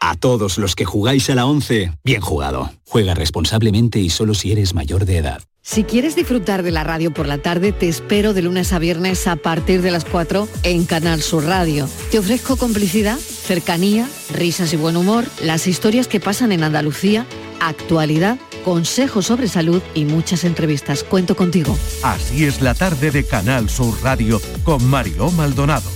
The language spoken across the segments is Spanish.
A todos los que jugáis a la 11, bien jugado. Juega responsablemente y solo si eres mayor de edad. Si quieres disfrutar de la radio por la tarde, te espero de lunes a viernes a partir de las 4 en Canal Sur Radio. Te ofrezco complicidad, cercanía, risas y buen humor, las historias que pasan en Andalucía, actualidad, consejos sobre salud y muchas entrevistas. Cuento contigo. Así es la tarde de Canal Sur Radio con Mariló Maldonado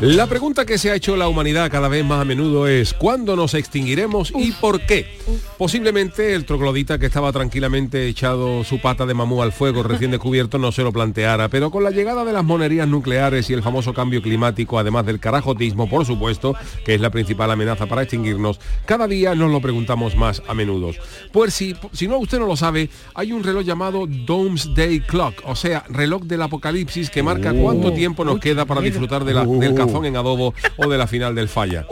La pregunta que se ha hecho la humanidad cada vez más a menudo es ¿cuándo nos extinguiremos y por qué? Posiblemente el troglodita que estaba tranquilamente echado su pata de mamú al fuego recién descubierto no se lo planteara, pero con la llegada de las monerías nucleares y el famoso cambio climático, además del carajotismo, por supuesto, que es la principal amenaza para extinguirnos, cada día nos lo preguntamos más a menudo. Pues si, si no usted no lo sabe, hay un reloj llamado Doomsday Clock, o sea, reloj del apocalipsis que marca cuánto tiempo nos queda para disfrutar de la, del café en adobo o de la final del falla.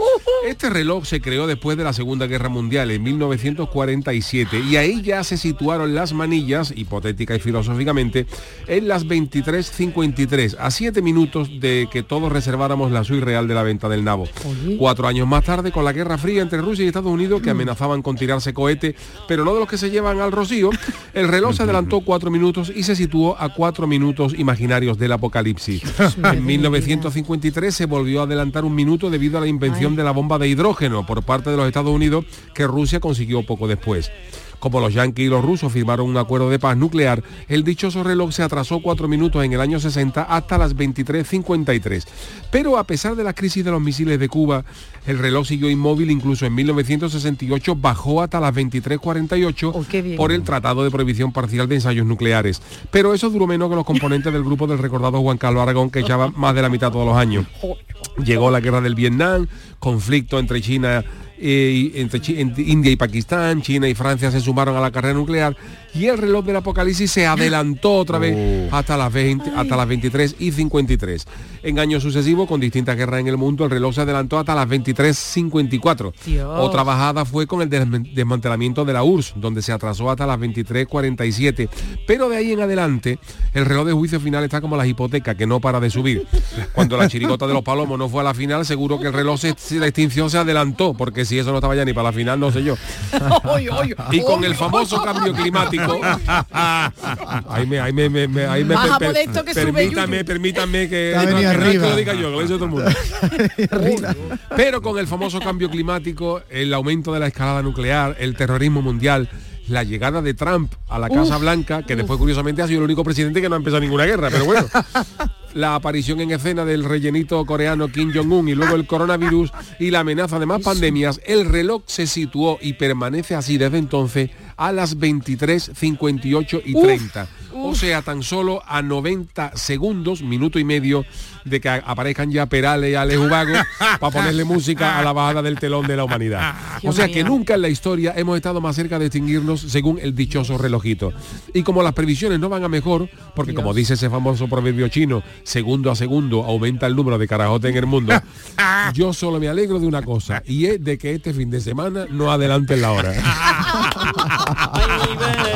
Este reloj se creó después de la Segunda Guerra Mundial en 1947 y ahí ya se situaron las manillas, hipotética y filosóficamente, en las 23.53, a 7 minutos de que todos reserváramos la suite real de la venta del nabo. Cuatro años más tarde, con la Guerra Fría entre Rusia y Estados Unidos, que mm. amenazaban con tirarse cohete, pero no de los que se llevan al rocío, el reloj se adelantó cuatro minutos y se situó a cuatro minutos imaginarios del apocalipsis. En 1953 se volvió a adelantar un minuto debido a la invención de la bomba de hidrógeno por parte de los Estados Unidos que Rusia consiguió poco después. Como los yanquis y los rusos firmaron un acuerdo de paz nuclear, el dichoso reloj se atrasó cuatro minutos en el año 60 hasta las 23.53. Pero a pesar de la crisis de los misiles de Cuba, el reloj siguió inmóvil, incluso en 1968 bajó hasta las 23.48 por el Tratado de Prohibición Parcial de Ensayos Nucleares. Pero eso duró menos que los componentes del grupo del recordado Juan Carlos Aragón, que echaba más de la mitad todos los años. Llegó la guerra del Vietnam, conflicto entre China eh, entre, India y Pakistán, China y Francia se sumaron a la carrera nuclear y el reloj del apocalipsis se adelantó otra vez oh. hasta las 20, hasta las 23 y 53. En años sucesivos, con distintas guerras en el mundo, el reloj se adelantó hasta las 23.54. Otra bajada fue con el desmantelamiento de la URSS, donde se atrasó hasta las 23.47. Pero de ahí en adelante, el reloj de juicio final está como las hipotecas, que no para de subir. Cuando la chirigota de los palomos no fue a la final, seguro que el reloj de la extinción se adelantó, porque si eso no estaba ya ni para la final, no sé yo. y con el famoso cambio climático. ahí me, ahí me, me, ahí me permítame, permítame que, que lo diga yo, que lo dice todo el mundo. Pero con el famoso cambio climático, el aumento de la escalada nuclear, el terrorismo mundial, la llegada de Trump a la Casa Blanca, que después curiosamente ha sido el único presidente que no ha empezado ninguna guerra, pero bueno. la aparición en escena del rellenito coreano Kim Jong-un y luego el coronavirus y la amenaza de más pandemias, el reloj se situó y permanece así desde entonces a las 23, 58 y 30. O sea, tan solo a 90 segundos, minuto y medio, de que aparezcan ya Perales y Alex Ubago para ponerle música a la bajada del telón de la humanidad. O sea que nunca en la historia hemos estado más cerca de extinguirnos según el dichoso relojito. Y como las previsiones no van a mejor, porque como dice ese famoso proverbio chino, segundo a segundo aumenta el número de carajotes en el mundo, yo solo me alegro de una cosa, y es de que este fin de semana no adelanten la hora.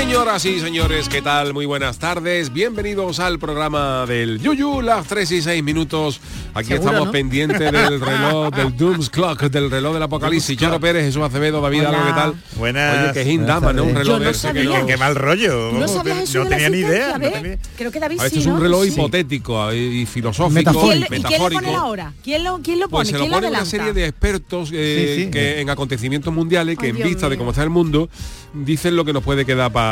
Señoras y señores, ¿qué tal? Muy buenas tardes. Bienvenidos al programa del Yuyu, las 3 y 6 minutos. Aquí estamos ¿no? pendientes del reloj, del Dooms Clock, del reloj del Apocalipsis. Charo Pérez, Jesús Acevedo, David Hola. ¿qué tal? Buenas. Oye, que Hindama, ¿no? Un reloj no de ese que sabía. no- Qué mal rollo. ¿No eso no tenía ni idea. tenía- Creo que David Ah, Este sí, es un reloj Sí. hipotético y y filosófico, Metafórico. ¿Quién, ¿Y lo pone ahora? ¿Quién lo, quién lo pone? Pues se lo ¿Quién lo pone una serie de expertos eh, Sí, sí. que en acontecimientos mundiales que en Dios vista de cómo está el mundo dicen lo que nos puede quedar para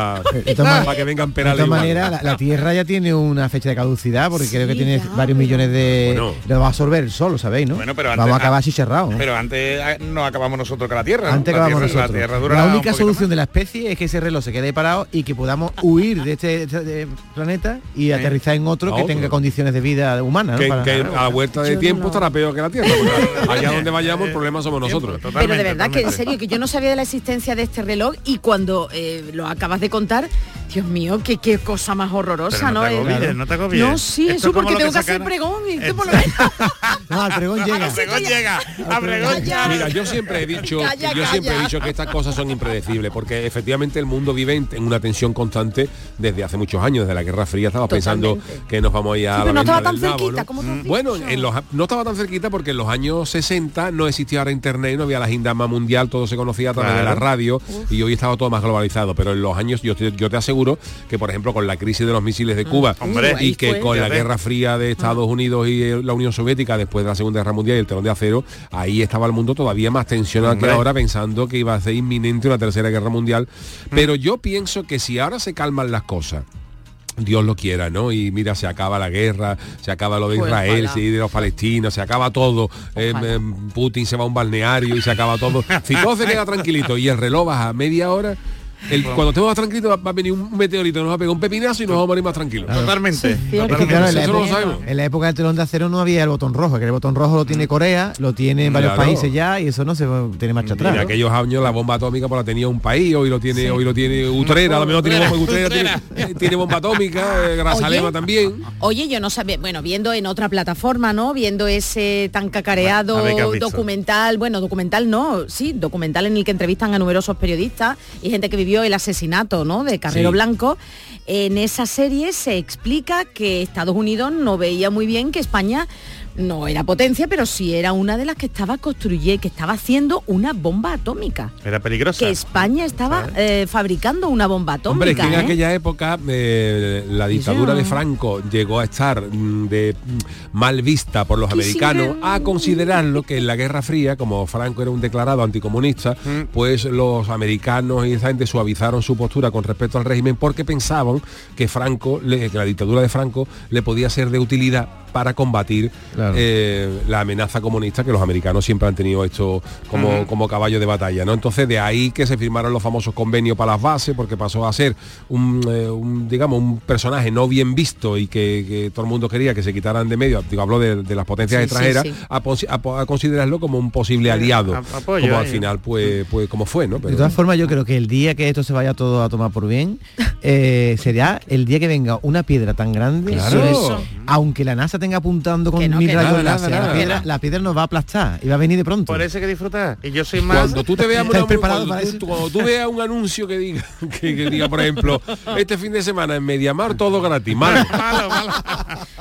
De todas man- que vengan De perales. todas maneras, la, la Tierra ya tiene una fecha de caducidad porque creo que tiene ya, varios millones de... Bueno. Lo va a absorber el sol, lo sabéis, ¿no? Bueno, pero Vamos antes- a acabar así cerrado. ¿eh? Pero antes ah, no acabamos nosotros con la Tierra. ¿no? Antes la acabamos tierra, nosotros. La, tierra dura La un única solución más. de la especie es que ese reloj se quede parado y que podamos huir de este, este- de planeta y aterrizar en otro que otro. tenga condiciones de vida humana. ¿no? que, Para- que a la vuelta de tiempo no. estará peor que la Tierra. allá donde vayamos el problema somos nosotros. Pero de verdad que en serio, que yo no sabía de la existencia de este reloj y cuando eh, lo acabas de contar, Dios mío, qué, qué cosa más horrorosa, Pero no ¿no? te Eh, agobies, no te agobies. No, sí, Esto eso porque tengo que que hacer pregón y tú por lo menos. No, al pregón llega. A Pregón llega. A Pregón Calla. Mira, yo siempre he dicho, Calla, yo siempre he dicho que estas cosas son impredecibles, porque efectivamente el mundo vive en, una tensión constante desde hace muchos años, desde la Guerra Fría estamos pensando Totalmente. que nos vamos a ir a Sí, la pero no estaba tan cerquita ¿no? como tú has Bueno, en los, no estaba tan cerquita porque en los años 60 no existía ahora internet, no había la gindama mundial, todo se conocía a través de la radio y hoy estaba todo más globalizado, pero en los años yo te, yo que por ejemplo con la crisis de los misiles de Cuba Hombre. y que fue. con la. Guerra Fría de Estados Unidos y eh, la Unión Soviética después de la Segunda Guerra Mundial y el telón de acero, ahí estaba el mundo todavía más tensionado que ahora pensando que iba a ser inminente una tercera guerra mundial. Pero yo pienso que si ahora se calman las cosas, Dios lo quiera, ¿no? Y mira, se acaba la guerra, se acaba lo de Pues Israel, sí, de los palestinos, se acaba todo. Eh, Ojalá. eh, Putin se va a un balneario y se acaba todo. Si todo se queda tranquilito y el reloj baja a media hora, el- cuando estemos más tranquilos va, va a venir un meteorito, nos va a pegar un pepinazo y nos vamos a morir más tranquilos. Totalmente. Sí, cierto. Es que, claro, en, la Eso no lo época, sabemos. en la época del telón de acero no había el botón rojo, que el botón rojo lo tiene Corea, lo tiene en varios Claro. países ya y eso no se tiene marcha En atrás. ¿no? aquellos años la bomba atómica pues la tenía un país, hoy lo tiene, hoy lo tiene Utrera, a lo mejor tiene bomba Utrera, tiene, tiene bomba atómica, eh, Grazalema también. Oye, yo no sabía, bueno, viendo en otra plataforma, ¿no? Viendo ese tan cacareado documental, bueno, documental no, sí, documental en el que entrevistan a numerosos periodistas y gente que vivió el asesinato, ¿no? De Carrero Sí. Blanco. En esa serie se explica que Estados Unidos no veía muy bien que España no era potencia, pero sí era una de las que estaba construyendo, que estaba haciendo una bomba atómica. Era peligrosa. Que España estaba eh, fabricando una bomba atómica. Hombre, es que en ¿eh? aquella época eh, la dictadura Sí, de. Franco llegó a estar mm, de mm, mal vista por los americanos sí, a considerarlo que en la Guerra Fría, como Franco era un declarado anticomunista, pues los americanos y esa gente suavizaron su postura con respecto al régimen porque pensaban que Franco, le- que la dictadura de Franco le podía ser de utilidad para combatir Claro. Eh, la amenaza comunista que los americanos siempre han tenido esto como, como caballo de batalla. ¿no? Entonces de ahí que se firmaron los famosos convenios para las bases, porque pasó a ser un, eh, un, digamos, un personaje no bien visto y que, que todo el mundo quería que se quitaran de medio, digo, hablo de, de las potencias Sí, extranjeras, sí. A, considerarlo como un posible aliado, a- apoyo, como al final pues, pues como fue, ¿no? De Pero- todas formas, yo creo que el día que esto se vaya todo a tomar por bien, eh, será el día que venga una piedra tan grande, Claro. eso, aunque la NASA tenga apuntando con no, mil Nada, nada, la, nada. piedra, la piedra nos va a aplastar y va a venir de pronto. Por eso hay que disfrutar. Y yo soy más... Cuando tú te veas ¿Estáis una- preparados cuando, para tú, cuando tú veas un anuncio que diga, que, que diga, por ejemplo, este fin de semana en Mediamar todo gratis, malo. malo, malo.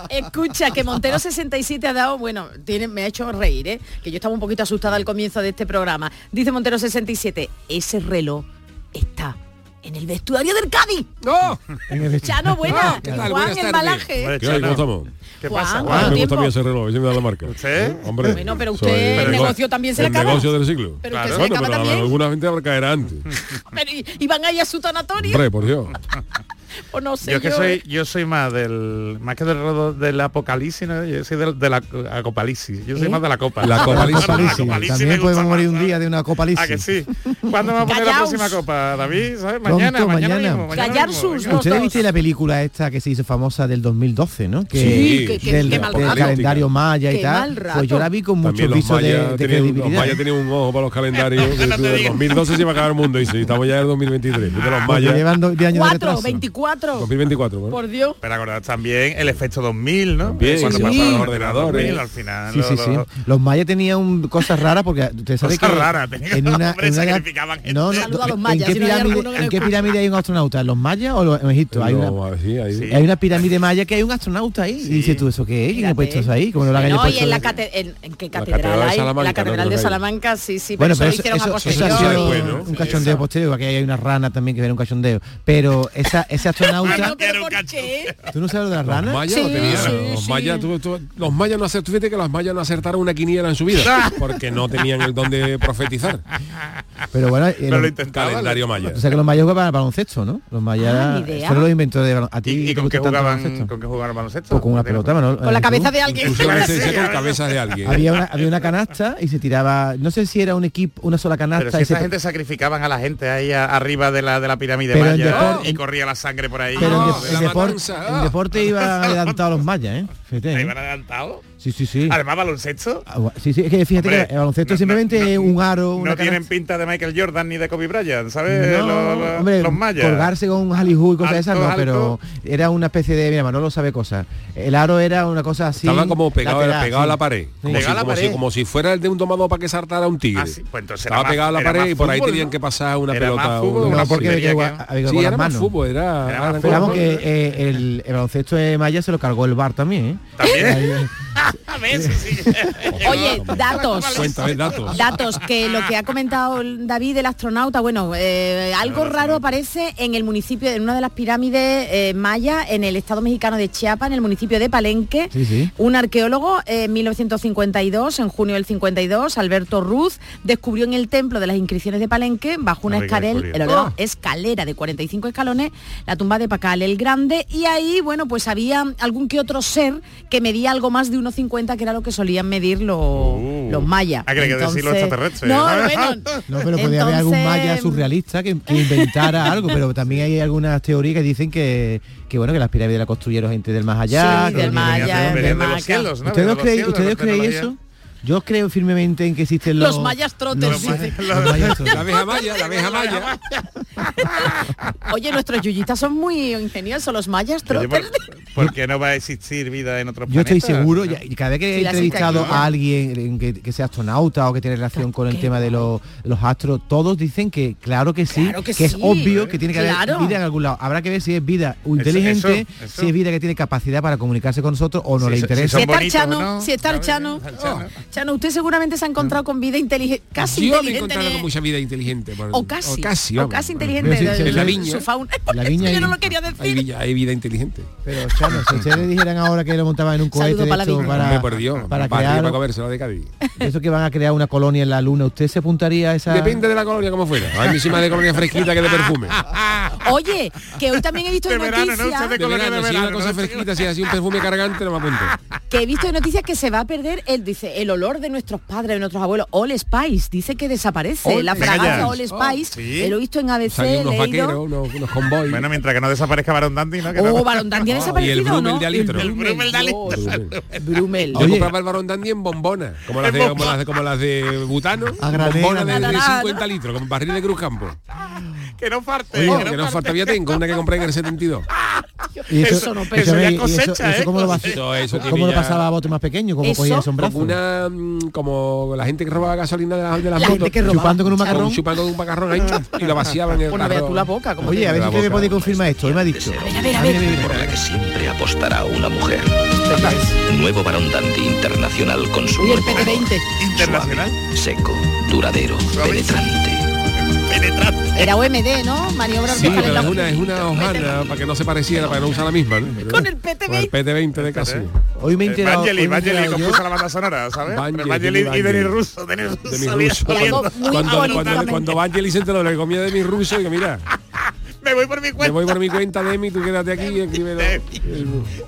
Escucha, que Montero 67 ha dado, bueno, tiene, me ha hecho reír, ¿eh? que yo estaba un poquito asustada al comienzo de este programa. Dice Montero 67, ese reloj está en el vestuario del Cádiz. ¡No! Chano, buena. Ah, Juan, embalaje. ¿Qué, ¿Cómo estamos? ¿Qué pasa? Juan, me gusta me da la marca. ¿Usted? ¿Eh? Hombre. Bueno, pero usted el negocio también se le acaba. El negocio del siglo. Pero claro. bueno, alguna gente antes. pero, y, y van a su tanatorio. Hombre, por Dios. o no sé yo. que yo, soy, eh. yo soy más del, más que del, del apocalipsis, ¿no? yo soy del, de la acopalipsis, yo soy ¿Eh? más de la copa. La copalipsis, también podemos morir un día de una copalipsis. ¿A que sí? ¿Cuándo vamos a poner la próxima copa, David? ¿Sabes? Mañana, Pronto, mañana, mañana. Mismo, mañana Callar mismo, sus ¿Ustedes viste la película esta que se hizo famosa del 2012, no? Que, sí, del, que, que, del calendario maya y tal. Pues yo la vi con muchos visos de, de credibilidad. Los mayas un ojo para los calendarios. 2012 se va a acabar el mundo y estamos ya en el 2023. Los ah, pues mayas. 24 2024. 2024, bueno. Por Dios. Pero acordad también el efecto 2000, ¿no? Eh, cuando pasaron los ordenadores. al final. Los, mayas tenían cosas raras porque raras. En una, qué, pirámide, hay un astronauta? ¿En los mayas o los, en Egipto? Hay una, hay, una pirámide maya que hay un astronauta ahí. Y dice tú, ¿eso qué es? ¿Quién ha puesto eso ahí? Pues, y en qué catedral hay? La catedral de Salamanca, sí, sí. Bueno, pero un cachondeo posteo, pues, aquí hay una rana también que viene un cachondeo. Pero esa, astronauta. ¿Tú no sabes de las ranas? Los mayas, sí, lo tenían, sí, los, sí. Mayas, tú, tú, los mayas no acertaron, fíjate que los mayas no acertaron una quiniela en su vida, ah. porque no tenían el don de profetizar. Pero bueno, el Pero lo calendario maya. O sea que los mayas jugaban al baloncesto, ¿no? Los mayas ah, fueron los inventores de baloncesto. ¿Y, y con, qué jugaban, con qué jugaban baloncesto? Pues con una pelota, Manolo, Con la eh, cabeza de alguien. con cabeza de alguien. Había una, había una canasta y se tiraba, no sé si era un equipo, una sola canasta. Pero si y esa gente sacrificaban a la gente ahí arriba de la, de la pirámide maya y corría la sangre por ahí. Pero el, ah, deporte, ah. el, deporte, los mayas, ¿eh? ¿Iban ¿eh? adelantados? Sí, sí, sí. Además, baloncesto. Ah, sí, sí, es que fíjate Hombre, que el baloncesto simplemente un aro. No tienen pinta de Michael Jordan ni de Kobe Bryant, ¿sabes? No, los, los, mayas. Colgarse con un Hollywood y cosas esas, no, pero era una especie de. Mira, Manolo sabe cosas. El aro era una cosa así. Estaban como pegado, a la pared. Como, si, fuera el de un domado para que saltara un tigre. Ah, pues entonces Estaba pegado a la pared y por ahí tenían que pasar una pelota. Sí, era más fútbol, era. Esperamos que eh, el baloncesto de Maya se lo cargó el bar también. ¿eh? También. Oye, datos. Datos. Que lo que ha comentado David, el astronauta, bueno, eh, algo raro aparece en el municipio, en una de las pirámides eh, maya, en el estado mexicano de Chiapas, en el municipio de Palenque. Un arqueólogo eh, en 1952, en junio del 52, Alberto Ruz, descubrió en el templo de las inscripciones de Palenque, bajo una escalera, eh, escalera de 45 escalones, la tumba de Pacal el Grande, y ahí, bueno, pues había algún que otro ser que medía algo más de un 1,50 que era lo que solían medir los, uh, los mayas. Ah, que entonces... los extraterrestres. No, bueno, no pero podría haber algún maya surrealista que, que inventara algo, pero también hay algunas teorías que dicen que, que bueno, que las pirámides las construyeron gente del más allá. Sí, del más allá, del de ¿no? ¿Ustedes, creéis, ¿ustedes eso? Yo creo firmemente en que existen los... Los mayas trotes. Los sí. los, los mayas trotes. La abeja maya, la abeja maya. Oye, nuestros yuyitas son muy ingeniosos, los mayas trotes. Porque no va a existir vida en otros yo. Yo estoy seguro, ¿no? cada vez que he entrevistado a alguien que, sea astronauta o que tiene relación con el tema de los, los astros, todos dicen que claro que sí, que, es obvio que tiene que haber vida en algún lado. Habrá que ver si es vida inteligente, si es vida que tiene capacidad para comunicarse con nosotros o no le interesa. Si, está el Chano, si está el Chano, oh, Chano, usted seguramente se ha encontrado con vida inteligente, casi yo inteligente. He encontrado con mucha vida inteligente. O casi, o casi, o casi inteligente. En la viña. yo no lo quería decir. Hay vida inteligente escuchando, si ustedes dijeran ahora que lo montaban en un cohete para, para, por Dios, para, para de Cádiz. Eso que van a crear una colonia en la luna, ¿usted se apuntaría a esa...? Depende de la colonia como fuera. Hay muchísimas de colonia fresquita que de perfume. Oye, que hoy también he visto de noticias... Que he visto en noticias que se va a perder, el, dice, el olor de nuestros padres, de nuestros abuelos. All Spice, dice que desaparece. La fragancia All Spice, oh, lo he visto en ABC, unos vaqueros, unos, unos Bueno, mientras que no desaparezca Barón Dandy, ¿no? Que oh, Barón desaparece. el Brumel de alitro. El Brumel de alitro. Brumel. Yo compraba el barón dandy en bombonas, como las de, como las de, como las de butano. Bombonas de, de 50 litros, con barril de Cruz Campo. Que no falte. Oye, que no, que no falte. Ya tengo una que compré en el 72. ¿Y eso, eso, no, pero eso ya eso, ¿eh? ¿Cómo lo, vas, eso, ¿cómo lo pasaba a bote más pequeño? ¿Cómo cogía eso en? Como, una, mm, como la gente que robaba gasolina de las, de las la motos. chupando con un macarrón. chupando con un macarrón ahí y lo vaciaban en el Bueno, vea tú la boca. Oye, a ver si me podéis confirmar esto. Él me ha dicho. A ver, a ver, a ver apostará una mujer. Nuevo Barón Dandy Internacional con su nuevo PP20. Internacional. Suave, seco, duradero, penetrante. Era OMD, ¿no? Maniobra sí, es una, hojana para que no se pareciera, para que no usar la misma, ¿no? Con el PT20. El PT20 de casi Hoy me he eh, enterado. Compuso la banda sonora, ¿sabes? Vangelis y Denis Russo, Denis Russo. Cuando, cuando, cuando se enteró la comida de Denis Russo, digo, mira, me voy por mi me cuenta. voy por mi cuenta, Demi, tú quédate aquí y escribe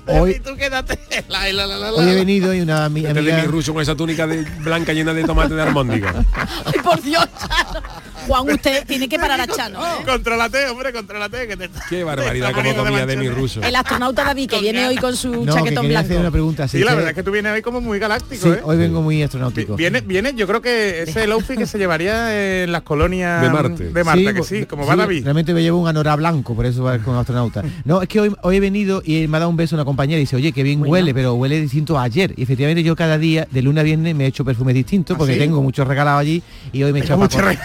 Hoy, Tú quédate. La, la, la, la, hoy he venido y una ami- Este de mi amiga... ruso con esa túnica de blanca llena de tomate de armóndiga. Ay, por Dios, Chano. Juan, usted tiene que parar a Chano. ¿eh? Contrólate, hombre, contrólate. Que te Qué barbaridad como comía de mi ruso. El astronauta David, que viene hoy con su No, que chaquetón hacer una blanco. pregunta. Sí, la verdad es que tú vienes hoy como muy galáctico, Sí, ¿eh? hoy vengo muy astronáutico. Viene, viene, yo creo que ese es el outfit que se llevaría en las colonias De Marte. de Marte, que bo- sí, como va David. Realmente me llevo un anorak blanco, por eso va como astronauta. No, es que hoy, hoy he venido y me ha dado un beso una compañera y dice, oye, qué bien huele, pero huele distinto a ayer. Y efectivamente yo cada día, de lunes a viernes, me he hecho perfumes distintos porque sí? tengo muchos regalados allí y hoy me he mucho Paco.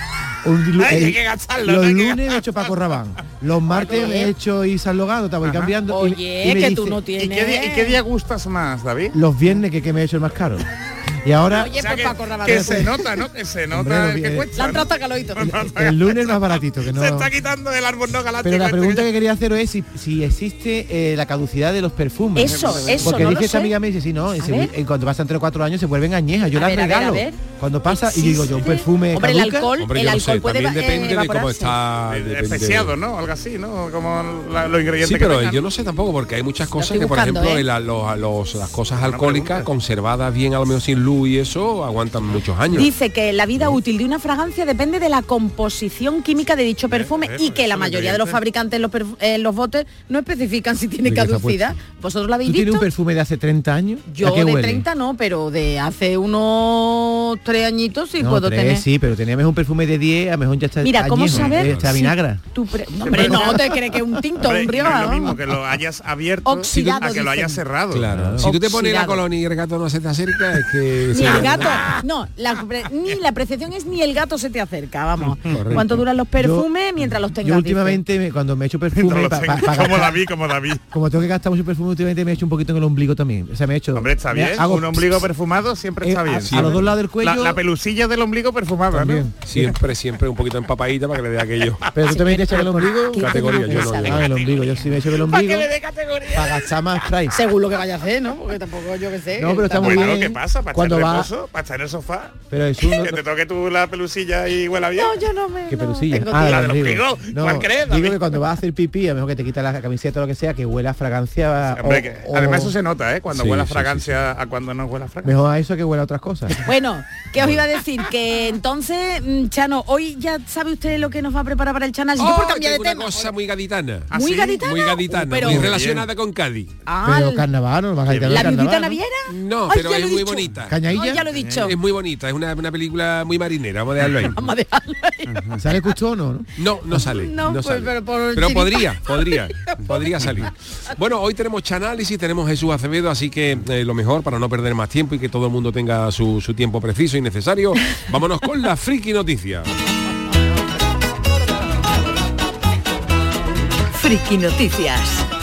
Un lu- Ay, el- hay que gastarlo, los hay que lunes me he hecho Paco Rabán. Los martes me he hecho Isa Logado, te voy Ajá. cambiando. y- Oye, y me que dice, tú no ¿Y tienes... qué, día, y qué día gustas más, David? Los viernes que, que me he hecho el más caro. Y ahora Oye, O sea, pues que, que se nota, ¿no? Que se nota Hombre, lo que que- cuesta. La han ¿no? tratado calorito. el lunes más baratito, que no. Se está quitando del árbol no galáctico. Pero la este pregunta que que quería hacer es si, si existe eh, la caducidad de los perfumes. Eso, eso, Porque no esta sé. amiga me dice, sí, no, en, ver. en cuanto pasan 3 o 4 años se vuelven añejas. Yo A las ver, a ver, a regalo. ver. Cuando pasa y digo yo, un perfume Hombre, el alcohol, Hombre, el alcohol sé, puede también eh, depende de cómo está. Eh, Especiado, ¿no? Algo así, ¿no? Como la- los ingredientes Sí, pero yo no sé tampoco porque hay muchas cosas que, por ejemplo, ¿eh? el- las cosas alcohólicas conservadas bien a lo mejor sin luz y eso aguantan muchos años. Dice que la vida útil de una fragancia depende de la composición química de dicho perfume eh, y que la mayoría de los fabricantes en los, en los botes no especifican si tiene ¿De qué está caducidad. ¿Vosotros lo habéis ¿Tú visto? un perfume de hace 30 años? ¿A Yo de huele? 30 no, pero de hace unos tres añitos sí No, puedo tres, tener. sí, pero teníamos un perfume de 10, a lo mejor ya está Mira, ¿cómo saber? Está si vinagra. tu pre- no, hombre, no, te crees que es un tinto, Hombre, un no rioja. es lo mismo vamos. que lo hayas abierto Oxidado, a que lo hayas cerrado. Claro. Si tú te pones la colonia y el gato no se te acerca, es que... Ni el gato, no, la ni la apreciación es ni el gato se te acerca, vamos. Correcto. ¿Cuánto duran los perfumes mientras los tengas? Yo últimamente, me- cuando me he hecho perfume, pa- pa- pa como David, como David. como tengo que gastar mucho perfume, últimamente me he hecho un poquito en el ombligo también. O sea, me he hecho... Hombre, está bien. hago un ombligo perfumado siempre eh, está a- bien. a los dos lados del cuello- La, la pelusilla del ombligo perfumada, También. ¿no? Siempre, siempre un poquito empapadita para que le dé aquello. Pero tú también te echas el ombligo. ¿Qué Categoría, yo no, yo Ah, el ombligo, yo sí me he hecho el ombligo para gastar más spray. Según lo que vaya a hacer, ¿no? Porque tampoco yo que sé. No, pero está muy bien. ¿qué pasa? ¿Para Cuando estar va, reposo? ¿Para estar en el sofá? pero es uno, Que te toque tú la pelusilla y huela bien. No, yo no me. ¿Qué no, pelusilla? tengo Ah, la el del ombligo. ombligo. ¿Cuál crees, Digo que cuando vas a hacer pipí, a lo mejor que te quitas la camiseta o lo que sea, que huela a fragancia. Hombre, o- que- o- además eso se nota, ¿eh? Cuando Sí, huele a sí, fragancia a cuando no huele a fragancia. Mejor a eso que huela a otras cosas. Bueno, ¿qué os iba a decir? Que entonces, mm, Chano, hoy ya sabe usted lo que nos va a preparar para el Chano. Yo por Oh, cambiar de una tema. cosa muy gaditana. ¿Ah, ¿Muy gaditana? Muy gaditana, pero- muy relacionada con Cádiz. Ah, pero carnaval, no ¿La viudita ¿no? naviera? No, pero es muy bonita. Cañailla. Ya lo he dicho. Es muy bonita, es una, una película muy marinera, vamos a dejarlo ahí. Vamos a dejarlo ahí. ¿Sale Custo o no? no? No, no sale. No, No, pues, sale. pero por Pero chiripa- podría, podría, podría salir. Bueno, hoy tenemos Chanálisis, tenemos Jesús Acevedo, así que eh, lo mejor para no perder más tiempo y que todo el mundo tenga su, su tiempo preciso y necesario, vámonos con la friki noticia. Friki Noticias.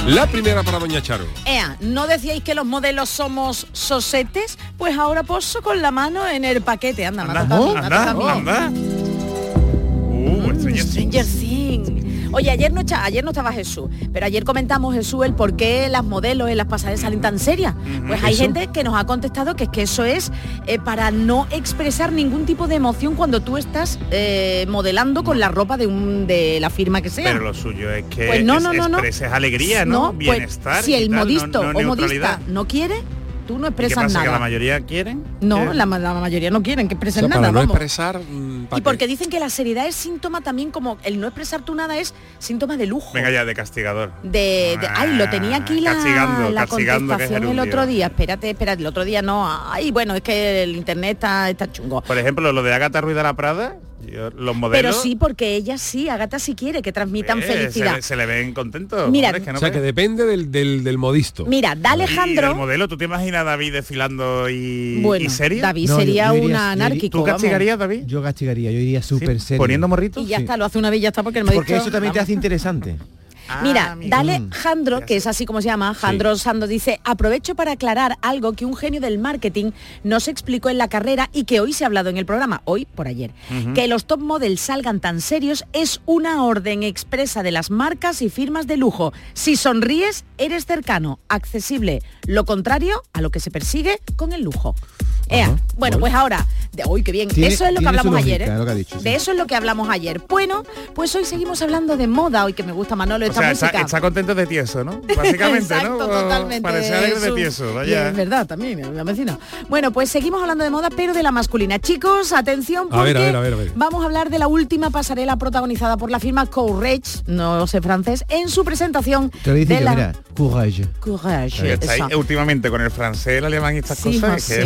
La primera para Doña Charo. Ea, ¿no decíais que los modelos somos sosetes? Pues ahora poso con la mano en el paquete. Anda, Anda, anda, tocado a mí. anda. Uh, Stranger Things. Stranger Things. Oye, ayer no, echa- ayer no estaba Jesús, pero ayer comentamos, Jesús, el por qué las modelos en las pasadas salen tan serias. Pues hay Eso. gente que nos ha contestado que es que eso es eh, para no expresar ningún tipo de emoción cuando tú estás eh, modelando con la ropa de, un, de la firma que sea. Pero lo suyo es que Pues no, es- no, no, no. expreses alegría, ¿no? pues, Bienestar. si el tal, modisto o modista no quiere, tú no ¿Y ¿Qué expresas pasa? ¿Que la nada. mayoría quieren? No, la, la mayoría no quieren que O expresen sea, nada. para no vamos. expresar... mm, ¿pa' Y qué? porque dicen que la seriedad es síntoma también como el no expresar tú nada es síntoma de lujo. Venga ya, de castigador. De, de- ay, lo tenía aquí la, Castigando, la castigando, que es contestación el otro día. Espérate, espérate, el otro día no. Ay, bueno, es que el internet está, está chungo. Por ejemplo, lo de Agatha Ruiz de la Prada, yo- los Pero modelos... sí, porque ella sí, Agata sí quiere que transmitan eh, felicidad. Se, le- se le ven contentos. Mira, hombre, es que no O sea, que depende del, del, del modisto. Mira, da Alejandro. modelo, ¿tú te imaginas a David desfilando y, Bueno, y serio? David No, sería un anárquico. ¿Tú vamos. castigarías, David? Yo castigaría, yo iría súper Sí, serio. ¿Poniendo morritos? Y ya Sí. está, lo hace una vez ya está porque el hemos Porque eso también te hace interesante. Mira, dale Mm. Jandro, que es así como se llama, Jandro Sando dice, aprovecho para aclarar algo que un genio del marketing nos explicó en la carrera y que hoy se ha hablado en el programa, hoy por ayer. Que los top models salgan tan serios es una orden expresa de las marcas y firmas de lujo. Si sonríes, eres cercano, accesible. Lo contrario a lo que se persigue con el lujo. Ea, bueno, pues ahora, de hoy qué bien, Tiene- eso es lo que hablamos lógica, ayer, ¿eh? lo que ha dicho, sí. De eso es lo que hablamos ayer. Bueno, pues hoy seguimos hablando de moda, hoy que me gusta Manolo O esta sea, música. está contento de tieso, ¿no? Básicamente, Exacto, ¿no? totalmente. Parece alegre de tieso, vaya. Es verdad, también, me vecina. Bueno, pues seguimos hablando de moda, pero de la masculina. Chicos, atención, A ver, a porque ver, a ver, a ver. vamos a hablar de la última pasarela protagonizada por la firma Courage, no sé francés, en su presentación Te lo dice de la... mira, courage. Courage, está ahí, últimamente con el francés, el alemán y estas Sí, cosas. Que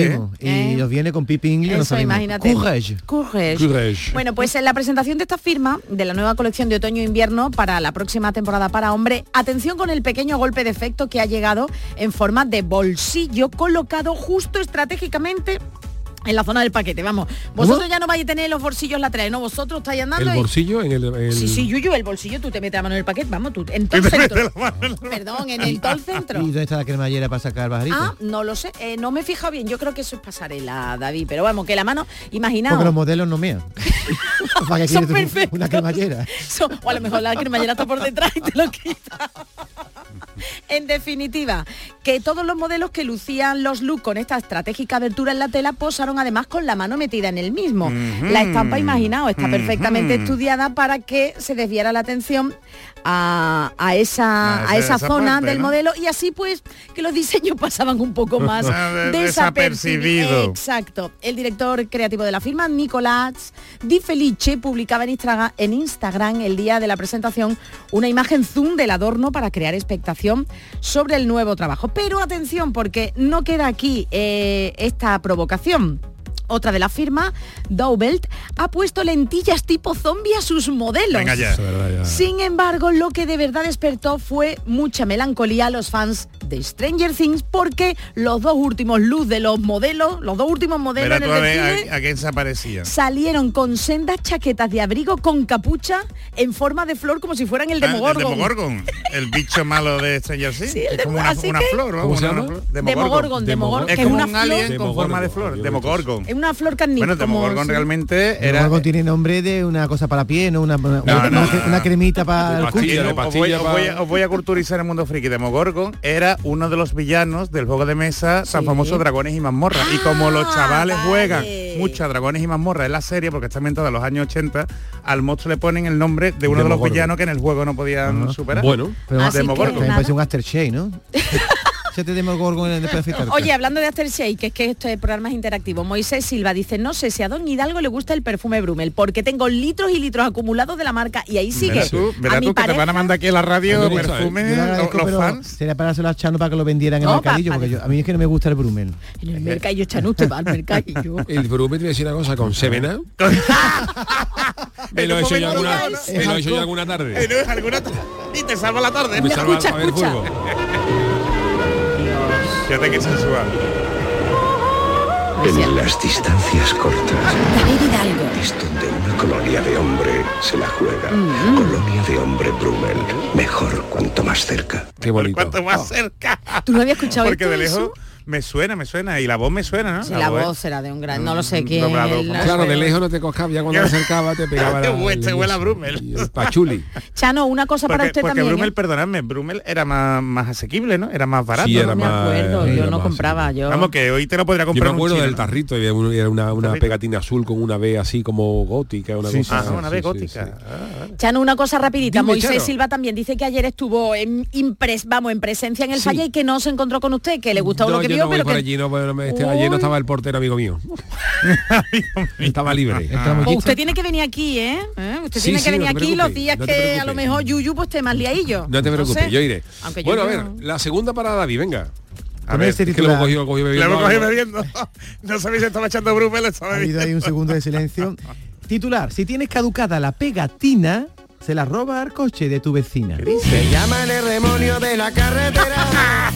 ¿eh? Y nos viene con Pipi Inglés, no Eso, imagínate. Courage. Courage. Courage. Bueno, pues en la presentación de esta firma, de la nueva colección de otoño-invierno para la próxima temporada para hombre, atención con el pequeño golpe de efecto que ha llegado en forma de bolsillo colocado justo estratégicamente en la zona del paquete, vamos. Vosotros ya no vais a tener los bolsillos laterales, no, vosotros estáis andando El y- bolsillo en el... el- Sí, sí, Yuyu, el bolsillo, tú te metes la mano en el paquete, vamos, tú, en todo el centro. Perdón, en el todo el centro. ¿Y dónde está la cremallera para sacar pajarito? Ah, no lo sé, eh, no me he fijado bien, yo creo que eso es pasarela, David, pero vamos, que la mano, imaginaos. Porque los modelos no mean. para que Son quieres perfectos. una cremallera. Son- o a lo mejor la cremallera está por detrás y te lo quita. En definitiva, que todos los modelos que lucían los looks con esta estratégica abertura en la tela posaron además con la mano metida en el mismo. La estampa, imaginaos, está perfectamente estudiada para que se desviara la atención a, a esa, A a esa- zona parte, del ¿no? modelo y así pues que los diseños pasaban un poco más Ah, de- desapercibidos. desapercibido. Exacto. El director creativo de la firma, Nicolás Di Felice, publicaba en Instagram, en Instagram el día de la presentación una imagen zoom del adorno para crear expectación sobre el nuevo trabajo. Pero atención, porque no queda aquí eh, esta provocación. Otra de la firma, Doubelt, ha puesto lentillas tipo zombie a sus modelos. Venga ya. Eso es verdad, ya. Sin embargo, lo que de verdad despertó fue mucha melancolía a los fans de Stranger Things porque los dos últimos luz de los modelos, los dos últimos modelos en el desfile, a, a quién se aparecía. salieron con sendas chaquetas de abrigo con capucha en forma de flor como si fueran el Ah, Demogorgon. El Demogorgon, el bicho malo de Stranger Things. Sí, es como una, así una que- flor, ¿no? ¿Cómo se Una- llama? una flor. Demogorgon, Demogorgon, Es que es como una un alien flor- con forma de flor. Demogorgon. Es una flor carnívora. Bueno, Demogorgon realmente era... Demogorgon tiene nombre de una cosa para la piel, ¿no? Una, una, No, una- no, una- una cremita para el no, os, voy, voy a culturizar el mundo friki. Demogorgon era uno de los villanos del juego de mesa tan famoso Dragones y Mazmorras. y como los chavales juegan mucho a Dragones y Mazmorras en la serie, porque está ambientada en los años 80, al monstruo le ponen el nombre de uno de los villanos que en el juego no podían superar. Bueno. Pero Así que. Me parece un aftershave, ¿no? Se te afeitarte. Oye, hablando de Aftershave, que es que esto es programa es interactivo, Moisés Silva dice, no sé si a Don Hidalgo le gusta el perfume Brumel, porque tengo litros y litros acumulados de la marca y ahí sigue. Verás tú, verás a mi tú que te pareja, van a mandar aquí a la radio Yo perfume, lo agradezco, los, fans. Sería para dárselo a Chano para que lo vendieran en No, el mercadillo, porque yo, a mí es que no me gusta el Brumel. En el mercadillo, Chano, usted va al mercadillo. El Brume te voy a decir una cosa, con Sevena. me lo he hecho yo alguna, me lo he hecho yo alguna tarde. Eh, no, alguna ta- y te salva la tarde. Me salva a ver fútbol. Fíjate que sensual. En las distancias cortas David Hidalgo. es donde una colonia de hombre se la juega. Mm. Colonia de hombre Brummel. Mejor cuanto más cerca. Qué bonito. Cuanto más cerca. ¿Tú no habías escuchado Porque esto, de lejos Jesús? Me suena, me suena. Y la voz me suena, ¿no? Sí, la voz será de un gran, no lo sé quién. doblado, el- Claro, de lejos no te coscaba, ya cuando te acercaba te pegaba la, Huele- el- huele a Brummel. y el pachuli. Chano, una cosa para Porque, usted porque también. Brummel, ¿eh? perdonadme, Brummel era más, más asequible, ¿no? Era más barato. Sí, ¿no? era me más- acuerdo, era yo no compraba, yo. Vamos, que hoy te lo podría Yo me comprar un acuerdo chino, del tarrito, un- era una, una pegatina azul con una B así como gótica, una Sí, cosa. Ah, una B gótica. Chano, una cosa rapidita. Moisés. Silva también dice que ayer estuvo en impres, vamos, en presencia en el. Falla y que no se encontró con usted, que le gustó lo que vio, no voy pero por que allí, no, bueno, me- este, ayer no estaba el portero amigo mío. estaba libre. Pues usted tiene que venir aquí, ¿eh? ¿Eh? Usted Sí, tiene sí, que venir no te aquí los días no te que a lo mejor Yuyu pues esté más liadillo. No te preocupes, yo iré. Aunque bueno, a ver, no. la segunda para David, venga. A ver, este es que lo hemos cogido, cogido bebiendo hemos cogido algo. bebiendo. No sabéis si estaba echando Brummel, estaba Ha habido ahí un segundo de silencio. Titular, si tienes caducada la pegatina, se la roba al coche de tu vecina. Se llama el demonio de la carretera.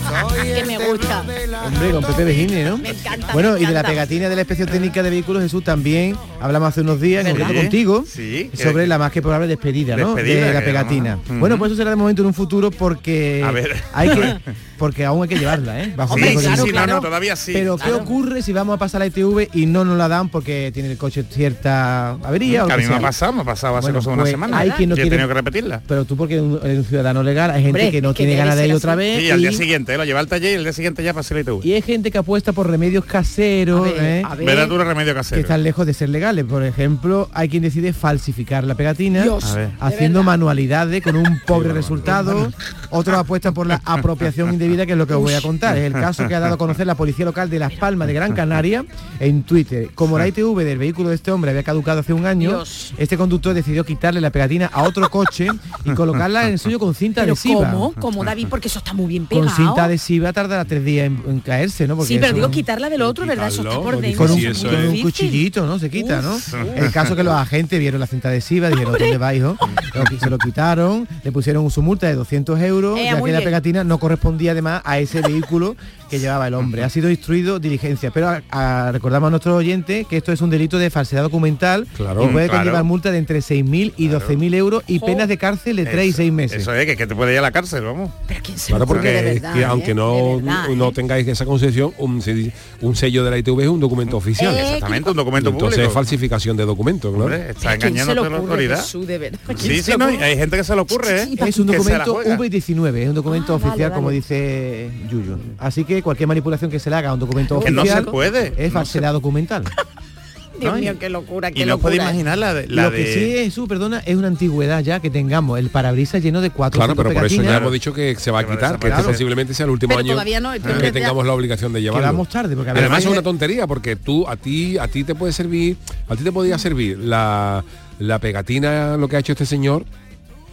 Soy que me gusta. Hombre, con Pepe Vejine, ¿no? Me encanta, Bueno, me y de la pegatina de la inspección técnica de vehículos, Jesús, también hablamos hace unos días, en ¿Verdad? concreto contigo, Sí, que- sobre la más que probable despedida, ¿no? Despedida, de la que pegatina. Bueno, pues eso será de momento en un futuro porque A ver. hay que porque aún hay que llevarla, ¿eh? Bajo Hombre, riesgo de claro, multa. claro. No, no, todavía sí. Pero ¿qué ocurre si vamos a pasar la ITV y no nos la dan porque tiene el coche cierta avería? o Que a mí que me ha pasado, me ha pasado hace Bueno, cosa una pues semana. Hay quien no Y he tenido que repetirla. Pero tú porque eres un, ciudadano legal, hay gente Hombre, que no que tiene ganas de ir así. otra vez. Sí, al día y- siguiente, ¿eh? lo lleva al taller y el día siguiente ya ITV. y hay gente que apuesta por remedios caseros, A ver, ¿eh? a ver. Verdadero remedio que están lejos de ser legales. Por ejemplo, hay quien decide falsificar la pegatina, Dios, haciendo verdad. manualidades con un pobre resultado. Otros apuestan por la apropiación indebida, que es lo que os voy a contar. Es el caso que ha dado a conocer la Policía Local de Las Palmas de Gran Canaria en Twitter. Como la ITV del vehículo de este hombre había caducado hace un año, Dios. este conductor decidió quitarle la pegatina a otro coche y colocarla en el suyo con cinta Pero adhesiva. ¿cómo? ¿Cómo, David? Porque eso está muy bien pegado. Con cinta adhesiva tardará tres días en, en caerse, ¿no? Porque Sí, pero eso- digo quitarla del otro, ¿verdad? Eso está por con dentro. con un, Sí, con cuchillito, ¿no? Se quita, ¿no? El caso que los agentes vieron la cinta adhesiva, dijeron, ¿dónde va, hijo? Se lo quitaron, le pusieron su multa de 200 euros, Eh, ya que la pegatina no correspondía además a ese vehículo que llevaba el hombre. Ha sido instruido diligencia, pero a- a- recordamos a nuestros oyentes que esto es un delito de falsedad documental Claro, y puede claro. conllevar multa de entre 6.000 y 12.000 euros y penas de cárcel de 3 y 6 meses. Eso es, que, que te puede ir a la cárcel, vamos. Pero ¿quién se Claro, porque de es verdad, que eh? aunque no, verdad, no eh? tengáis esa concesión, un, un sello de la ITV es un documento oficial. Eh, Exactamente, un documento Entonces público. es falsificación de documento, claro. Hombre, está ¿A quién engañando a la autoridad. Jesús, de verdad? ¿A quién Sí, sí, no, hay gente que se le ocurre, ¿eh? Es un documento juega. V19, es un documento Ah, oficial, como dice Yuyo. Así que cualquier manipulación que se le haga a un documento Que no oficial se puede, es no falsedad documental. Dios ¿no? mío, qué locura, qué Y no locura. imaginar la de... La Lo que de- sí es, su perdona, es una antigüedad ya que tengamos el parabrisas lleno de cuatro Claro, pero por eso ya hemos dicho que se va a quitar, que este posiblemente sea el último Pero año todavía no, que tengamos la obligación de que llevarlo. vamos tarde, porque Además es una tontería porque tú a ti a ti te puede servir, a ti te podía servir la, la pegatina lo que ha hecho este señor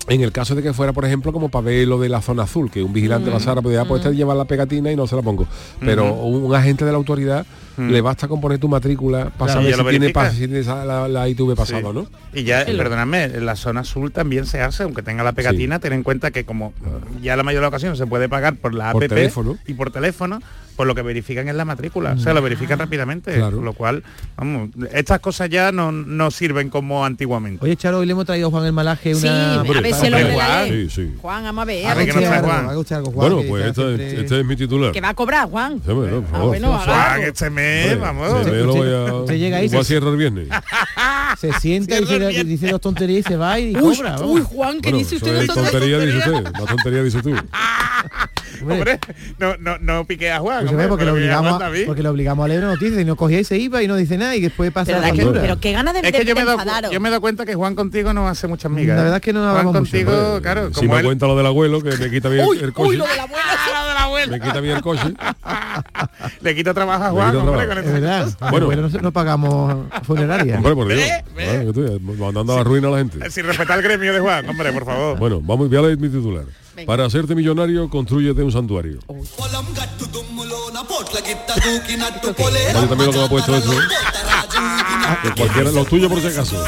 en el caso de que fuera, por ejemplo, como para ver lo de la zona azul, que un vigilante Mm. pasara, pues ya pues este lleva la pegatina y no se la pongo. Pero un, un agente de la autoridad le basta con poner tu matrícula para Claro, si tiene, pas- si tiene la, la ITV pasado, Sí. ¿no? Y ya, perdonadme, en la zona azul también se hace, aunque tenga la pegatina, ten en cuenta que como ya la mayoría de las ocasiones se puede pagar por la Por APP teléfono. y por teléfono, pues lo que verifican es la matrícula, o sea, lo verifican rápidamente, Claro. con lo cual, vamos, estas cosas ya no, no sirven como antiguamente. Oye, Charo, hoy le hemos traído a Juan el Malaje Sí, una... a ver si la lee. Sí, sí. Juan, vamos a ver. A a ver trae Juan. algo, Juan, Bueno, que pues siempre- este es mi titular. que va a cobrar, Juan. Sí, bueno, por Ah, bueno, Sí, sí. Juan, este mes, vamos. Sí, me lo voy a, Usted llega ahí, voy a se- cierrar el viernes. Se sienta y dice, dos tonterías y se va y cobra. uy, Juan, ¿qué Bueno, dice usted de es tontería? tontería, dice usted. Más tontería, dice tú. Hombre, no, no, no pique a Juan, Pues hombre, porque, lo a obligamos Juan a, porque lo obligamos a leer una noticia y no cogía y se iba y no dice nada y después pasa Pero, la que- pero qué gana de, Es que de- yo me, he de dado, enfadaros. yo me he dado cuenta que Juan contigo no hace muchas migas. La ¿eh? verdad es que no Juan mucho. contigo, claro, si como me él- cuenta lo del abuelo, que me quita bien Uy, el coche. uy, lo. Ah, lo de la abuela. Me quita bien el coche. Le quita trabajo a Juan, hombre, trabajo. con Es ese- verdad. Bueno. Bueno, no, pagamos funeraria. Hombre, por Dios. Mandando a la ruina a la gente. Sin respetar el gremio de Juan, hombre, por favor. Bueno, vamos, voy a leer mi titular. Para hacerte millonario, construyete un santuario. Oye, también lo que me ha puesto eso. Que cualquiera, lo tuyo por si acaso.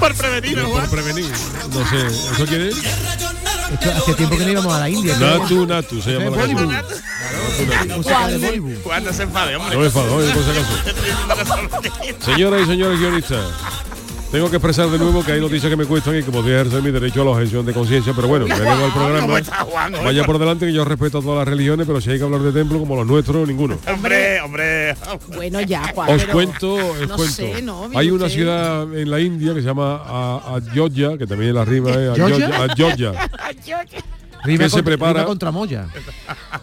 por prevenir, Por Juan. prevenir. No sé, ¿eso quién es? Esto hace tiempo que no íbamos a la India. Natu, Natu, se llama la Bollywood. canción. No se enfade, hombre. No me enfado, por si acaso. Señoras y señores guionistas, tengo que expresar de nuevo que hay noticias que me cuestan y que podría ejercer mi derecho a la objeción de conciencia, pero bueno, me vengo al ¿Cómo programa. Vaya por delante que yo respeto a todas las religiones, pero si hay que hablar de templo como los nuestros, ninguno. Hombre, hombre. Bueno, ya, Juan. Os cuento, os no cuento. sé, ¿no? Hay una ciudad en la India que se llama Ayodhya, que también la rima es ¿Ayodhya? Ayodhya. Rima que se prepara- rima contra Moya.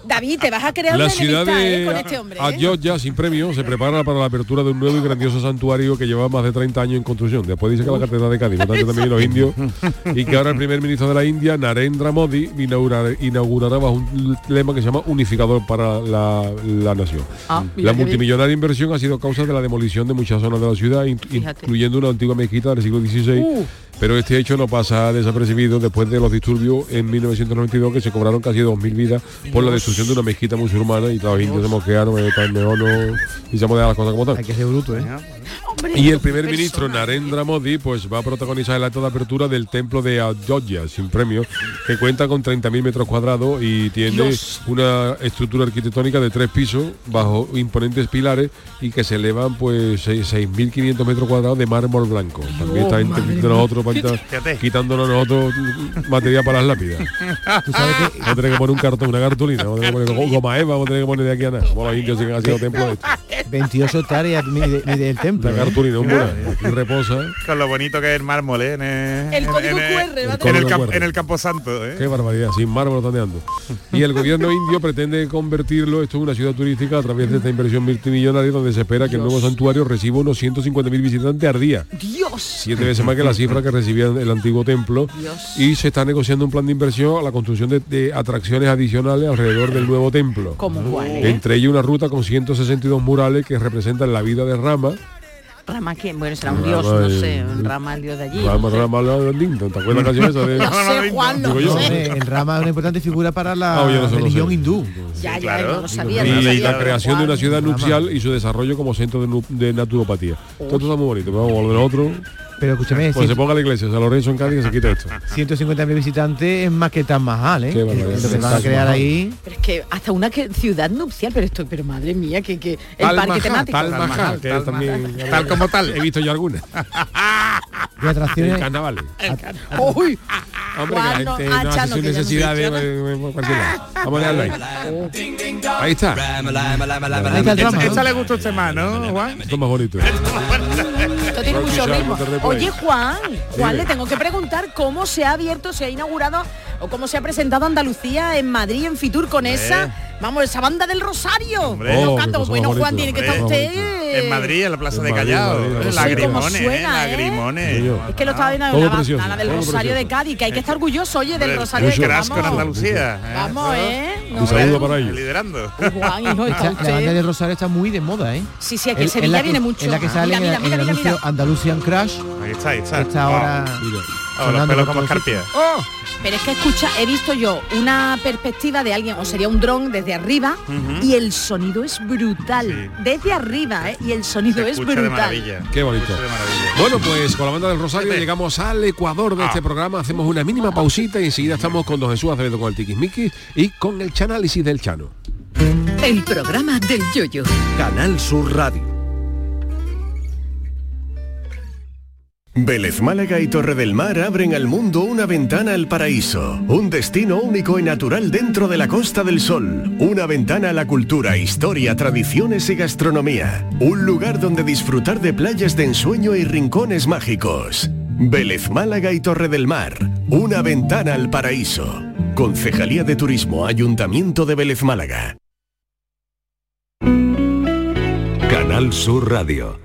David, te vas a crear La una ciudad enemistad ¿eh? de con este hombre. ¿eh? Ayodhya, sin premio, se prepara para la apertura de un nuevo y grandioso santuario que lleva más de 30 años en construcción. Después dice que la catedral de Cádiz, tanto también los indios, y que ahora el primer ministro de la India, Narendra Modi, inaugurará, inaugurará bajo un lema que se llama unificador para la, la nación. Ah, la multimillonaria inversión ha sido causa de la demolición de muchas zonas de la ciudad, in- incluyendo una antigua mezquita del siglo XVI. Uh. Pero este hecho no pasa desapercibido después de los disturbios en 1992 que se cobraron casi 2.000 vidas por la destrucción de una mezquita musulmana y todos los indios se mosquearon, eh, no- y se hemos dejado las cosas como Hay tal. que ser bruto, ¿eh? Y el primer ministro Narendra Modi pues va a protagonizar el acto de apertura del templo de Ayodhya sin premio, que cuenta con 30.000 metros cuadrados y tiene Dios. una estructura arquitectónica de tres pisos bajo imponentes pilares y que se elevan pues seis- 6.500 metros cuadrados de mármol blanco. También está nosotros para quitándonos nosotros material para las lápidas. Tú sabes que Vamos a tener que poner un cartón, una cartulina, vamos a tener que poner goma eva, vamos a tener que poner de aquí a nada. Como los indios que han sido templos estos. 28 hectáreas mide, mide el templo. ¿eh? Cartulina, un mural. Aquí reposa. Con lo bonito que es el mármol, ¿eh? En el, El en- código en el- QR, va a en tener. el, camp- QR. en el Camposanto, ¿eh? Qué barbaridad, sin mármol taneando. Y el gobierno indio pretende convertirlo esto en una ciudad turística a través de esta inversión multimillonaria donde se espera que el nuevo santuario reciba unos 150.000 visitantes al día. Dios. Siete veces más que la cifra que recibía el antiguo templo. Dios. Y se está negociando un plan de inversión a la construcción de, de atracciones adicionales alrededor del nuevo templo. ¿Cómo cuál? eh? Entre ellos una ruta con 162 murales que representan la vida de Rama. Rama quién? Bueno, será un Rama dios, no el- sé, un Rama el dios de allí. Rama, Rama, la Ding-Dong. ¿Te acuerdas la canción esa de...? No sé, Juan, no yo. sé. El Rama es una importante figura para la Ah, no sé, no religión hindú. Ya, ya, claro. no lo sabía. y no lo la sabía. creación de una ciudad nupcial y su desarrollo como centro de, de naturopatía. Todo está muy bonito, pero vamos, lo de nosotros, Pero escúchame, pues se ponga la iglesia, San Lorenzo en Cádiz y se quita esto. 150.000 visitantes es más que tan Mahal, ¿eh? Qué barbaridad. Lo que van a crear ahí. Pero es que hasta una que- ciudad nupcial, pero esto, pero madre mía, que, que el Tal parque Mahal, temático. Tal Mahal, que tal también Tal como tal. he visto yo algunas. de atracciones. carnavales. Uy, Hombre, que la no, gente no hace que necesidades funciona. eh, eh, por cualquier. Vamos a dejarlo ahí. Ahí está. Ahí está el drama, Esta le gustó este más, ¿no, Juan? Esto es más bonito. esto tiene mucho ritmo. Oye, Juan, Juan, Dime. le tengo que preguntar cómo se ha abierto, se ha inaugurado o cómo se ha presentado Andalucía en Madrid, en Fitur, con esa, vamos, esa banda del Rosario. Hombre. Oh, bueno, Juan, bonito. tiene que estar Hombre, usted... En Madrid, en la Plaza En de Callao. Madrid. Lagrimones, Sí, suena, ¿eh? ¿eh? Lagrimones. Señor. Es que lo estaba viendo la precioso, banda, la del Rosario de precioso. Cádiz, que hay que estar orgulloso, oye, del Hombre, Rosario de Cádiz. con Vamos, Andalucía. ¿eh? vamos, ¿eh? No, Un saludo ¿eh? para ellos. Liderando. La banda usted... de Rosario está muy de moda, ¿eh? Sí, sí, aquí en Sevilla la que- viene mucho. Es la que sale Mira, en, mira, el- en el mira, mira, anuncio mira. Andalusian Crash. Ahí está, ahí está. Está ahora Mira. Oh, los pelos como escarpia. Oh, pero es que escucha, he visto yo una perspectiva de alguien, o sería un dron desde arriba, y el sonido es brutal. Sí. Desde arriba, ¿eh? Y el sonido Se es de brutal. maravilla. Qué bonito. De maravilla. Bueno, pues con la banda del Rosario llegamos al Ecuador de este programa, hacemos una mínima pausita y enseguida estamos con Don Jesús Acevedo con el Tiquismiquis y con el chanálisis del Chano. El programa del yoyo. Canal Sur Radio. Vélez Málaga y Torre del Mar abren al mundo una ventana al paraíso, un destino único y natural dentro de la Costa del Sol, una ventana a la cultura, historia, tradiciones y gastronomía, un lugar donde disfrutar de playas de ensueño y rincones mágicos. Vélez Málaga y Torre del Mar, una ventana al paraíso. Concejalía de Turismo, Ayuntamiento de Vélez Málaga. Canal Sur Radio.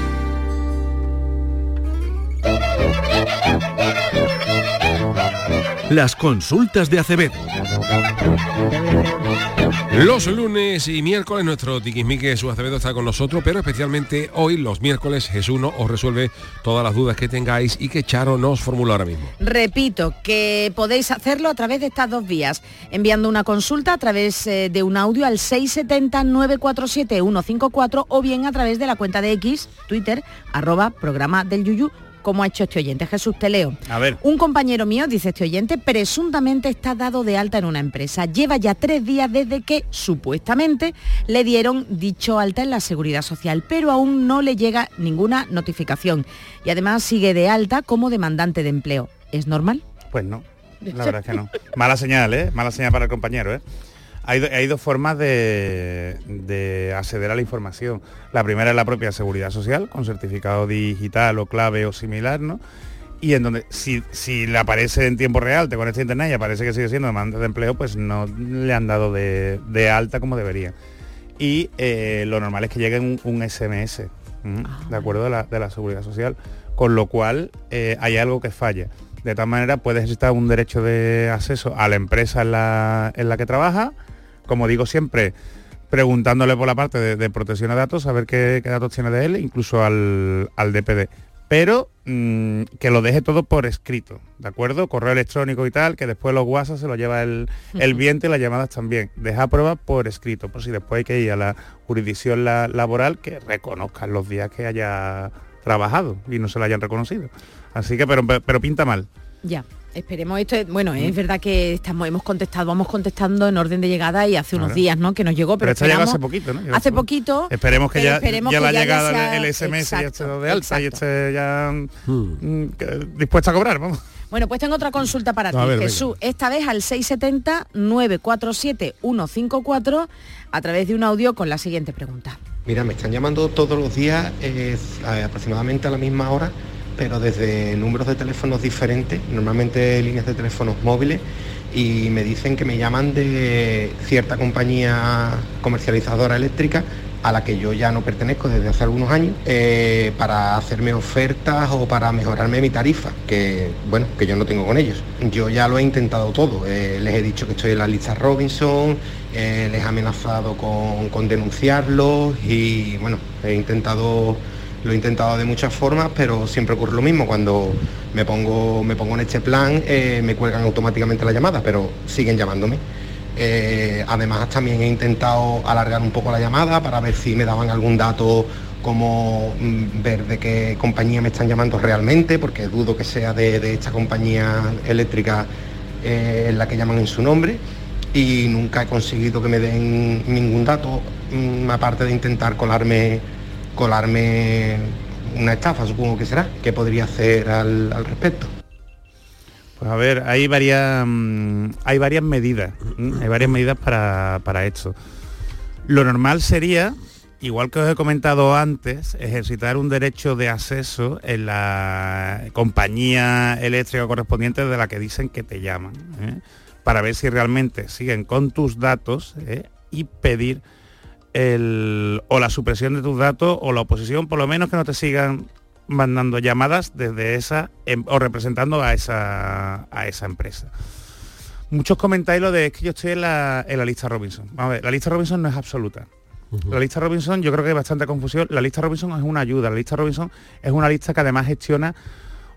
Las consultas de Acevedo. Los lunes y miércoles nuestro tiquismique Jesús Acevedo está con nosotros, pero especialmente hoy, los miércoles, Jesús no os resuelve todas las dudas que tengáis y que Charo nos formula ahora mismo. Repito, que podéis hacerlo a través de estas dos vías, enviando una consulta a través eh, de un audio al 670-947-154 o bien a través de la cuenta de X, Twitter, arroba programa del Yuyu como ha hecho este oyente. Jesús, te leo. A ver. Un compañero mío, dice este oyente, presuntamente está dado de alta en una empresa. Lleva ya tres días desde que, supuestamente, le dieron dicho alta en la seguridad social, pero aún no le llega ninguna notificación. Y además sigue de alta como demandante de empleo. ¿Es normal? Pues no, la verdad es que no. Mala señal, ¿eh? Mala señal para el compañero, ¿eh? Hay, do- hay dos formas de, de acceder a la información. La primera es la propia seguridad social, con certificado digital o clave o similar, ¿no? Y en donde si, si le aparece en tiempo real, te conectas a internet y aparece que sigue siendo demanda de empleo, pues no le han dado de, alta como debería. Y eh, lo normal es que llegue un, SMS. ¿de acuerdo? De la, de la seguridad social. Con lo cual eh, hay algo que falla. De tal manera puedes necesitar un derecho de acceso a la empresa en la que trabaja, como digo siempre, preguntándole por la parte de, de protección de datos, a ver qué, qué datos tiene de él, incluso al, al DPD. Pero mm, que lo deje todo por escrito, ¿de acuerdo? Correo electrónico y tal, que después los WhatsApp se lo lleva el, el viento y las llamadas también. Deja pruebas por escrito, por si después hay que ir a la jurisdicción la- laboral que reconozcan los días que haya trabajado y no se lo hayan reconocido. Así que, pero, pero pinta mal. Ya. Esperemos esto, es- bueno, Mm. es verdad que estamos, hemos contestado, vamos contestando en orden de llegada y hace unos Claro. días, ¿no? Que nos llegó, pero, Pero esta llegó hace poquito, ¿no? Llegó Hace poquito. Esperemos que ya, esperemos ya que la ya llegada sea- del SMS ya esté de alta y esté ya mm, que- dispuesta a cobrar, vamos. Bueno, pues tengo otra consulta para ti, ver, venga. Jesús. Esta vez al 670-947-154 a través de un audio con la siguiente pregunta. Mira, me están llamando todos los días, eh, aproximadamente a la misma hora, pero desde números de teléfonos diferentes, normalmente líneas de teléfonos móviles, y me dicen que me llaman de cierta compañía comercializadora eléctrica a la que yo ya no pertenezco desde hace algunos años, eh, para hacerme ofertas o para mejorarme mi tarifa, que bueno, que yo no tengo con ellos. Yo ya lo he intentado todo, eh, les he dicho que estoy en la lista Robinson, eh, les he amenazado con, con denunciarlos y bueno, he intentado lo he intentado de muchas formas, pero siempre ocurre lo mismo. Cuando me pongo, me pongo en este plan, eh, me cuelgan automáticamente la llamada, pero siguen llamándome. Eh, además también he intentado alargar un poco la llamada para ver si me daban algún dato como mm, ver de qué compañía me están llamando realmente, porque dudo que sea de, esta compañía eléctrica eh, en la que llaman en su nombre y nunca he conseguido que me den ningún dato, mm, aparte de intentar colarme, colarme una estafa, supongo que será, que podría hacer al, respecto. Pues a ver, hay varias mm, hay varias medidas, hay varias medidas para, para esto. Lo normal sería, igual que os he comentado antes, ejercitar un derecho de acceso en la compañía eléctrica correspondiente de la que dicen que te llaman, ¿eh? para ver si realmente siguen con tus datos ¿eh? y pedir el, o la supresión de tus datos o la oposición, por lo menos que no te sigan mandando llamadas desde esa em- o representando a esa, a esa empresa. Muchos comentáis lo de "Es que yo estoy en la, en la lista Robinson. Vamos a ver, la lista Robinson no es absoluta. La lista Robinson, yo creo que hay bastante confusión. La lista Robinson es una ayuda. La lista Robinson es una lista que además gestiona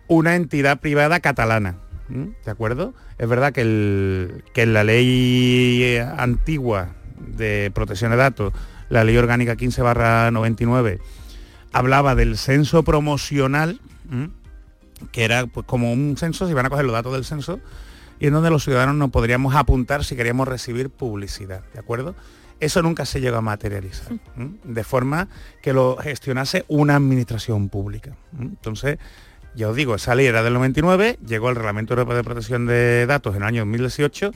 una entidad privada catalana. ¿De acuerdo? Es verdad que, el- que en la ley antigua de protección de datos, la ley orgánica 15 barra 99, hablaba del censo promocional, ¿m? que era pues como un censo, se iban a coger los datos del censo, y en donde los ciudadanos nos podríamos apuntar si queríamos recibir publicidad, ¿de acuerdo? Eso nunca se llegó a materializar, ¿m? de forma que lo gestionase una administración pública. ¿m? Entonces, ya os digo, esa ley era del 99, llegó el Reglamento Europeo de Protección de Datos en el año 2018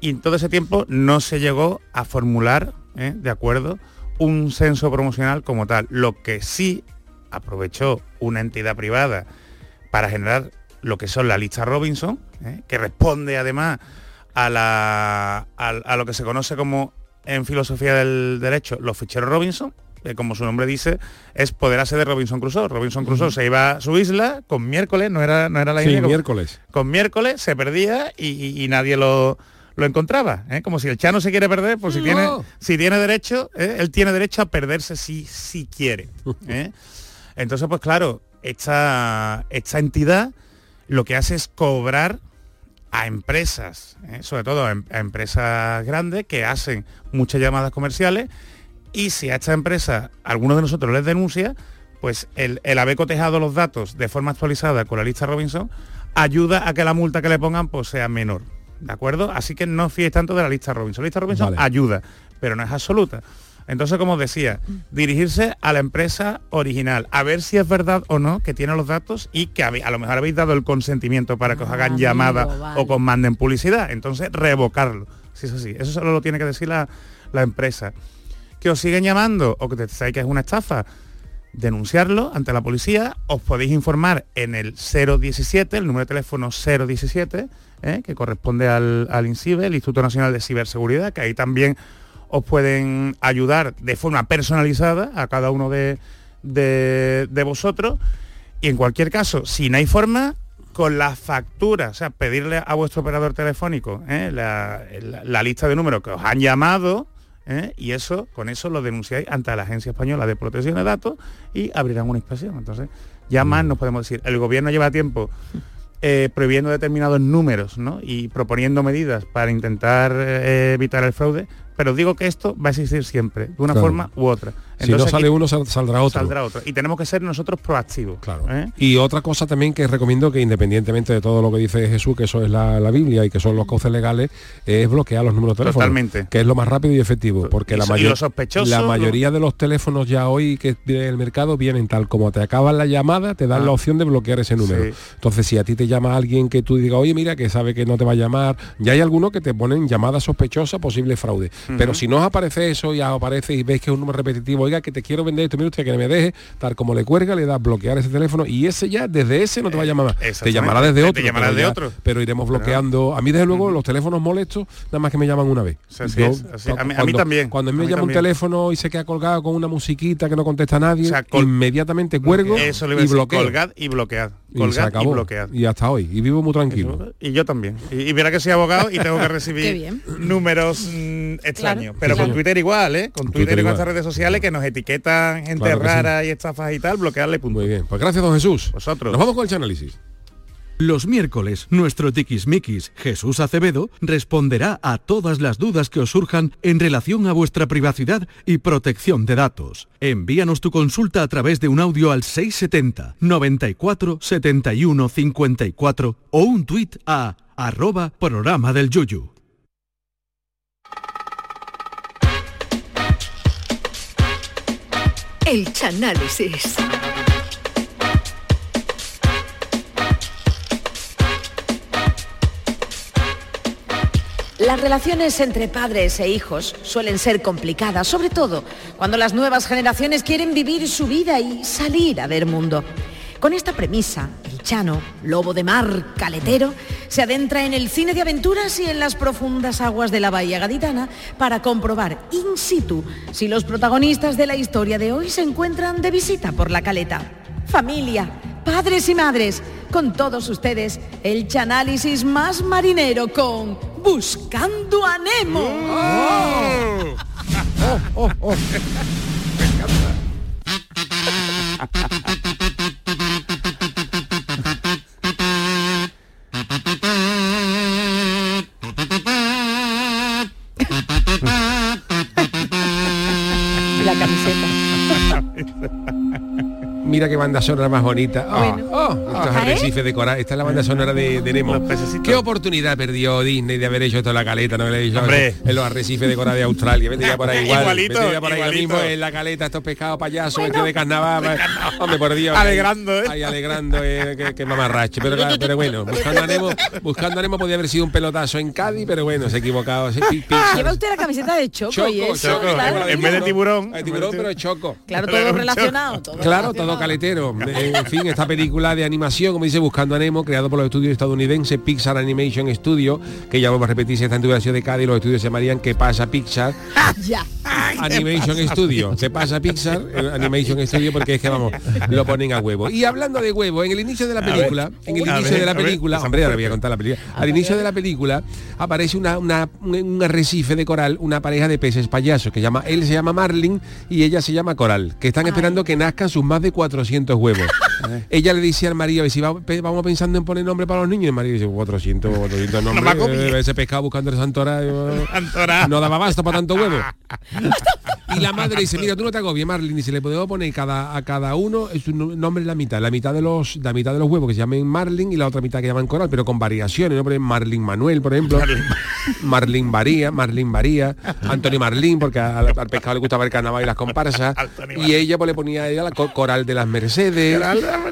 y en todo ese tiempo no se llegó a formular, ¿eh? de acuerdo, un censo promocional como tal. Lo que sí aprovechó una entidad privada para generar lo que son la lista Robinson, ¿eh? que responde además a, la, a, a lo que se conoce como en filosofía del derecho los ficheros Robinson, que como su nombre dice, es poder hacer de Robinson Crusoe. Robinson Crusoe se iba a su isla con miércoles, no era, no era la Sí, con- miércoles. con miércoles se perdía y, y- y nadie lo, lo encontraba. ¿eh? Como si el Chano se quiere perder, pues si, No. tiene, si tiene derecho, ¿eh? él tiene derecho a perderse si, si quiere. ¿eh? Entonces, pues claro, esta, esta entidad lo que hace es cobrar a empresas, sobre todo a, em- a empresas grandes que hacen muchas llamadas comerciales y si a esta empresa alguno de nosotros les denuncia, pues el, el haber cotejado los datos de forma actualizada con la lista Robinson ayuda a que la multa que le pongan pues sea menor. ¿De acuerdo? Así que no fíes tanto de la lista Robinson. La lista Robinson Vale. ayuda, pero no es absoluta. Entonces, como os decía, dirigirse a la empresa original, a ver si es verdad o no que tiene los datos y que a lo mejor habéis dado el consentimiento para que os hagan llamada vale. o que os manden publicidad. Entonces, revocarlo. Sí, eso sí. Eso solo lo tiene que decir la, la empresa. Que os siguen llamando o que pensáis que es una estafa, denunciarlo ante la policía, os podéis informar en el 017, el número de teléfono 017, ¿eh? que corresponde al, al INCIBE, el Instituto Nacional de Ciberseguridad, que ahí también os pueden ayudar de forma personalizada a cada uno de, de- vosotros. Y en cualquier caso, si no hay forma, con la factura, o sea, pedirle a vuestro operador telefónico ¿eh? la- la lista de números que os han llamado, ¿eh? y eso, con eso lo denunciáis ante la Agencia Española de Protección de Datos y abrirán una inspección. Entonces, ya más nos podemos decir, el gobierno lleva tiempo eh, prohibiendo determinados números ¿no? y proponiendo medidas para intentar eh, evitar el fraude, pero digo que esto va a existir siempre, de una Claro. forma u otra. Si no sale uno, sal- saldrá otro. Saldrá otro. Y tenemos que ser nosotros proactivos. Claro. ¿eh? Y otra cosa también que recomiendo que independientemente de todo lo que dice Jesús, que eso es la, la Biblia y que son los cauces legales, es bloquear los números de teléfono. Totalmente. Que es lo más rápido y efectivo. Porque Y la, y mayor- la mayoría de los teléfonos ya hoy que vienen en el mercado vienen tal como te acaban la llamada, te dan Ah. la opción de bloquear ese número. Sí. Entonces, si a ti te llama alguien que tú digas, oye, mira, que sabe que no te va a llamar, ya hay algunos que te ponen llamada sospechosa, posible fraude. Pero si no aparece eso, os aparece y ves que es un número repetitivo, oiga, que te quiero vender esto, mire usted, que me deje, tal como le cuelga, le das bloquear ese teléfono y ese ya, desde ese no te va a llamar más. Te llamará desde Te- te otro. llamará desde otro. Pero iremos bloqueando. A mí, desde luego, los teléfonos molestos, nada más que me llaman una vez. Sí, así es, así es. A mí- a mí también, Cuando a mí a me mí llama un teléfono y se queda colgado con una musiquita que no contesta nadie, O sea, inmediatamente cuelgo Eso le a y bloqueo. colgad y bloquead. Y Colgad y, acabó. bloquead. Y hasta hoy. Y vivo muy tranquilo. Y yo también. Y, y verá que soy abogado y tengo que recibir números mm, extraños. Claro. Pero Sí, con señor. Twitter igual, ¿eh? Con Twitter, Twitter y con estas redes sociales que nos etiquetan gente Claro que sí. rara y estafas y tal, bloquearle punto. Muy bien. Pues gracias, don Jesús. Vosotros. Nos vamos con el análisis. Los miércoles, nuestro tiquismiquis Jesús Acevedo responderá a todas las dudas que os surjan en relación a vuestra privacidad y protección de datos. Envíanos tu consulta a través de un audio al 670 94 71 54 o un tuit a arroba programa del yuyu. El. Las relaciones entre padres e hijos suelen ser complicadas, sobre todo cuando las nuevas generaciones quieren vivir su vida y salir a ver mundo. Con esta premisa, el Chano, lobo de mar, caletero, se adentra en el cine de aventuras y en las profundas aguas de la bahía gaditana para comprobar in situ si los protagonistas de la historia de hoy se encuentran de visita por la caleta. Familia, padres y madres, con todos ustedes, el chanálisis más marinero con Buscando a Nemo. Oh, oh. La camiseta. Mira qué banda sonora más bonita. Oh, Bueno. oh, estos ¿Eh? arrecifes de coral. Esta es la banda sonora de, de Nemo. ¿Qué oportunidad perdió Disney de haber hecho esto en la caleta? No le he dicho Hombre. en los arrecifes de coral de Australia. Vete ya por ahí igual. Igualito, Vete ya por ahí igualito. mismo en la caleta, estos pescados payasos, vestidos de carnaval. Hombre, por Dios. Alegrando, ¿eh? Ahí alegrando, eh, que, que mamarrache. Pero, claro, pero bueno, buscando a Nemo, buscando a Nemo podía haber sido un pelotazo en Cádiz, pero bueno, se ha equivocado. Se pi- pi- Lleva usted la camiseta de Choco, Choco, y eso, Choco, claro. En vez de tiburón. El tiburón, pero choco. Claro, todo relacionado. Todo Claro, relacionado. todo caletero. En fin, esta película de animación, como dice Buscando a Nemo, creado por los estudios estadounidenses Pixar Animation Studio, que ya vamos a repetir si está en tu versión de Cádiz, los estudios se llamarían ¿Qué pasa Pixar? Ya. Animation Studio. ¿Qué pasa Pixar? Eh, Animation Studio porque es que vamos, lo ponen a huevo. Y hablando de huevo, en el inicio de la película, en el inicio ver, de la película, hombre, ahora voy a contar la película. Al inicio de la película aparece una, una- un, un arrecife de coral, una pareja de peces payasos que llama, él se llama Marlin y ella se llama Coral, que están esperando que nazcan sus más de 400 huevos. ella le dice al marido, "Y si vamos pensando en poner nombre para los niños, y el marido dice, 400, 400 nombres, comido. eh, ese pescado buscando el santora, eh, no daba basto para tanto huevo. Y la madre dice, mira, tú no te agobies, Marlin, y se le podemos poner cada, a cada uno es un nombre la mitad. La mitad de los la mitad de los huevos que se llamen Marlin y la otra mitad que llaman coral, pero con variaciones, ¿no? Por ejemplo, Marlin Manuel, por ejemplo. Marlin Varía, Marlin Varía, Antonio Marlin, porque al, al pescado le gustaba el carnaval y las comparsas. Y ella pues le ponía a ella la co- coral de las Mercedes,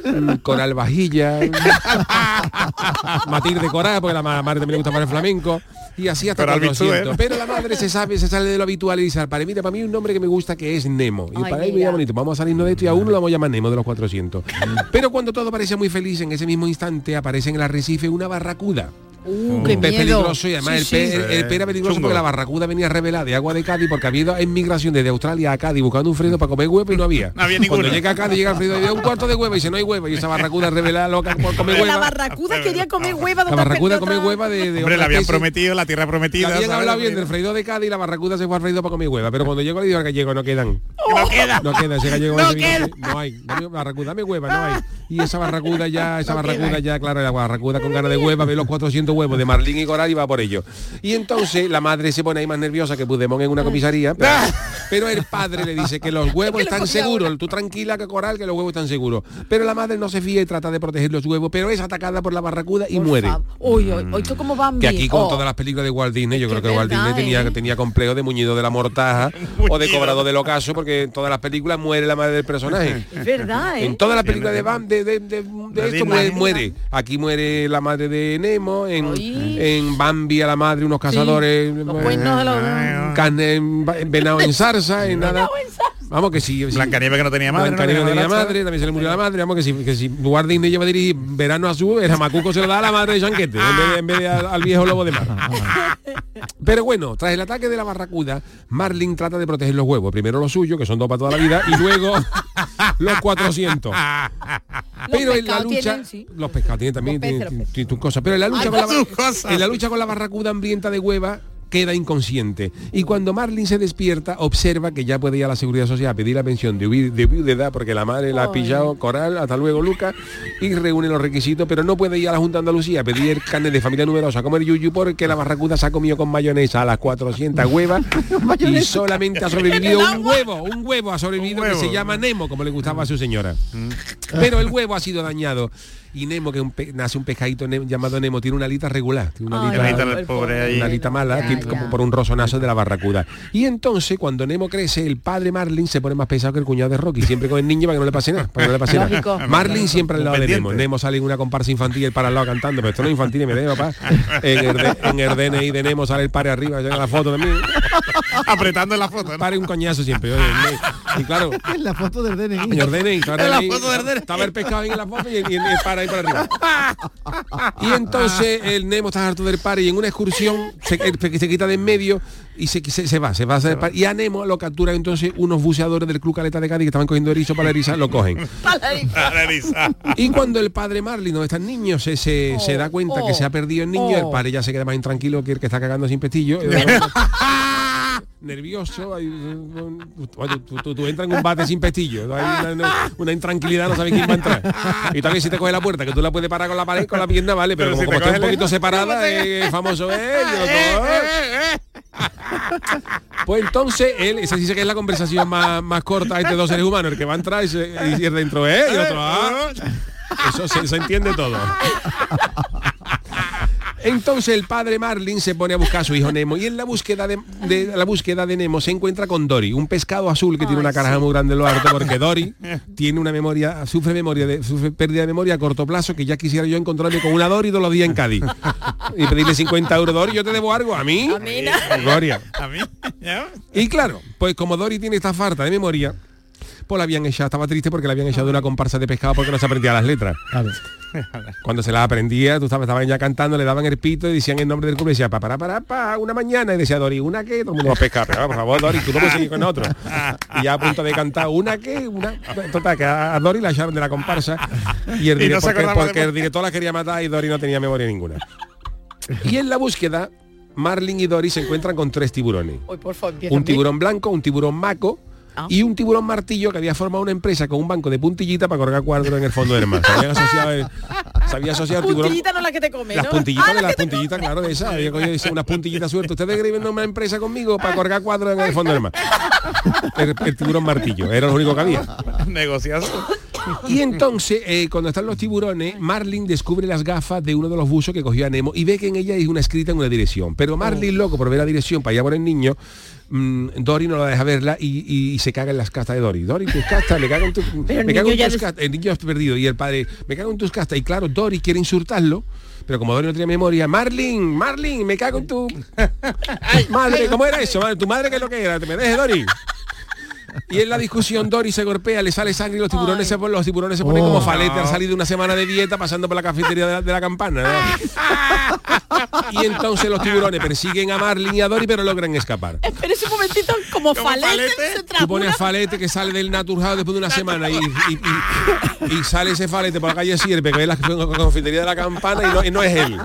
mm, coral vajilla, Matilde Coral, porque la ma- madre también le gusta para el flamenco. Y así hasta Coral 400. Bistú, ¿eh? Pero la madre se sabe, se sale de lo habitual y dice al padre, mira, para mí un nombre que me gusta que es Nemo. Y Ay, para mí mira. muy bonito. Vamos a salirnos de esto y a uno lo vamos a llamar Nemo de los 400. Pero cuando todo parece muy feliz, en ese mismo instante aparece en el arrecife una barracuda. Uh, un qué pez miedo. peligroso y además Sí, el, sí. pez, el- el pez era peligroso Chungo. porque la barracuda venía revelada de agua de Cádiz porque había ido en migración desde Australia a Cádiz buscando un fredo para comer huevo y no había. No había Cuando llega a Cádiz llega el fredo y un cuarto de huevo y dice no hay huevo y esa barracuda revelada loca por comer Que la hueva. barracuda quería comer hueva. La ¿dónde barracuda come hueva de, de Hombre, le habían especie. prometido la tierra prometida. habían bien del freído de Cádiz y la barracuda se fue al freído para comer hueva, pero cuando llegó le dijo al gallego no quedan. No queda. No queda, ese gallego No queda. no hay. Dame barracuda, dame hueva, no hay. Y esa barracuda ya, esa barracuda ya, claro, la barracuda con ganas de hueva, ve los 400 huevos de Marlín y Coral y va por ello. Y entonces la madre se pone ahí más nerviosa que Pudemón en una comisaría, pero el padre le dice que los huevos están seguros, tú tranquila que Coral, que los huevos están seguros. Pero la madre no se fía y trata de proteger los huevos, pero es atacada por la barracuda y Por muere. Uy, uy, uy, esto como Bambi. Que aquí con Oh. todas las películas de Walt Disney, yo creo que es Walt Disney verdad, tenía, ¿eh? tenía complejo de muñido de la mortaja o de cobrado del ocaso, porque en todas las películas muere la madre del personaje. Es verdad, ¿eh? En todas las películas de Bam, de, de, de- de esto muere, muere. Aquí muere la madre de Nemo, en, en Bambi a la madre unos cazadores, Los los... carne en, en venado en zarza, en nada. Vamos que sí. sí. Blancanieves que no tenía madre. Blancanieves no tenía madre, también se le murió la madre, vamos que si, que si Walt Disney lleva a dirigir Verano Azul, era Macuco se lo da a la madre de Chanquete, en vez de, en vez de al, al viejo lobo de mar. Pero bueno, tras el ataque de la barracuda, Marlin trata de proteger los huevos. Primero los suyos, que son dos para toda la vida, y luego los 400. Pero en la lucha, tienen, sí. los pescados tienen también tus cosas, pero en la lucha Ay, con la, en la lucha con la barracuda hambrienta de hueva queda inconsciente. Y cuando Marlin se despierta observa que ya puede ir a la seguridad social a pedir la pensión de, viudedad porque la madre la ha pillado coral hasta luego Lucas y reúne los requisitos pero no puede ir a la Junta de Andalucía a pedir carne de familia numerosa a comer yuyu porque la barracuda se ha comido con mayonesa a las 400 huevas y solamente ha sobrevivido un huevo un huevo ha sobrevivido huevo. que se llama Nemo como le gustaba a su señora. Pero el huevo ha sido dañado y Nemo que un pe- nace un pescadito ne- llamado Nemo tiene una alita regular tiene una alita- el pobre ahí. una alita mala, Ya, que- ya. como por un rosonazo de la barracuda. Y entonces, cuando Nemo crece, el padre Marlin se pone más pesado que el cuñado de Rocky, siempre con el niño para que no le pase nada. Para que no le pase Lógico. nada. Marlin siempre al lado de. Nemo. Nemo sale en una comparsa infantil el para al lado cantando, pero esto no es infantil y me debo, papá. En el, de- en el DNI de Nemo sale el padre arriba, llega la foto también. Apretando en la foto. ¿no? Pare un coñazo siempre. oye, Y claro, Es la foto del DNI. En la DNI, foto del DNI. estaba el pescado ahí en la foto y, y- y para ahí para arriba. Y entonces el Nemo está harto del par y en una excursión se, el- se quita de en medio y se, se, se va, se va a hacer. Y a Nemo lo capturan entonces unos buceadores del Club Caleta de Cádiz que estaban cogiendo erizo para erizar, lo cogen. Y cuando el padre Marlin, donde está el niño, se, se, se da cuenta que oh, se ha perdido el niño, el oh. padre ya se queda más intranquilo que el que está cagando sin pestillo. nervioso ahí, oye, tú, tú- tú entras en un bate sin pestillo hay una, intranquilidad no sabes quién va a entrar. Y también si te coge la puerta que tú la puedes parar con la pared con la pierna vale pero, Pero como, si como te está un poquito separada eh, famoso es y el otro, "Eh". pues entonces él esa dice que es la conversación más, más corta entre dos seres humanos el que va a entrar y, se, y dentro es y otro "Ah". eso se, se entiende todo entonces el padre Marlin se pone a buscar a su hijo Nemo y en la búsqueda de, de- la búsqueda de Nemo se encuentra con Dory, un pescado azul que tiene una caraja muy grande en lo alto porque Dory tiene una memoria, sufre memoria de, sufre pérdida de memoria a corto plazo que ya quisiera yo encontrarme con una Dory todos los días en Cádiz y pedirle 50 euros Dory, yo te debo algo a mí, A mí no. Gloria. A mí. Y claro, pues como Dory tiene esta falta de memoria, pues la habían echado, estaba triste porque la habían echado de una comparsa de pescado porque no se aprendía las letras. Cuando se las aprendía, tú sabes, estaban ya cantando, le daban el pito y decían el nombre del club y decía, pa, para, para, pa, una mañana, y decía Dori, ¿una qué? Todo el mundo va a pescar, pero por favor, Dori, tú no puedes seguir con otro. Y ya a punto de cantar, ¿una qué? Una... Total, que a Dori la echaron de la comparsa y el Y no porque, de porque el director la quería matar y Dori no tenía memoria ninguna. Y en la búsqueda, Marlin y Dori se encuentran con tres tiburones. Uy, por favor, empieza Un tiburón blanco, un tiburón maco Ah. y un tiburón martillo que había formado una empresa con un banco de puntillita para colgar cuadros en el fondo del mar. Se habían asociado, el- se había asociado el tiburón. Puntillita no la que te come, Las ¿no? puntillitas Ah, de la las puntillitas, claro, de esas. Había cogido unas puntillitas sueltas. Ustedes escriben una empresa conmigo para colgar cuadros en el fondo del mar. El, el tiburón martillo, era lo único que había. Negociazo. Y entonces, eh, cuando están los tiburones, Marlin descubre las gafas de uno de los buzos que cogió a Nemo y ve que en ella hay una escrita en una dirección. Pero Marlin, loco por ver la dirección para allá por el niño, mm, Dory no la deja verla y, y- y se caga en las castas de Dory. Dory, tus castas, me cago en, tu- me cago en tus castas. El niño está perdido y el padre, me cago en tus castas. Y claro, Dory quiere insultarlo. Pero como Dory no tiene memoria, Marlin, Marlin, me cago en tu madre, ¿cómo era eso? ¿Tu madre qué es lo que era? ¿Te me dejes, Dory? Y en la discusión Dory se golpea, le sale sangre y los tiburones se, los tiburones se ponen Oh. como falete al salir de una semana de dieta pasando por la cafetería de la, de la campana. ¿no? Y entonces los tiburones persiguen a Marlin y a Dory pero logran escapar. Espérese un momentito, como, falete, se Tú pones falete que sale del naturjado después de una semana y, y- y- y sale ese falete por la calle Sierpe, que es la confitería de la campana y no, y no es él.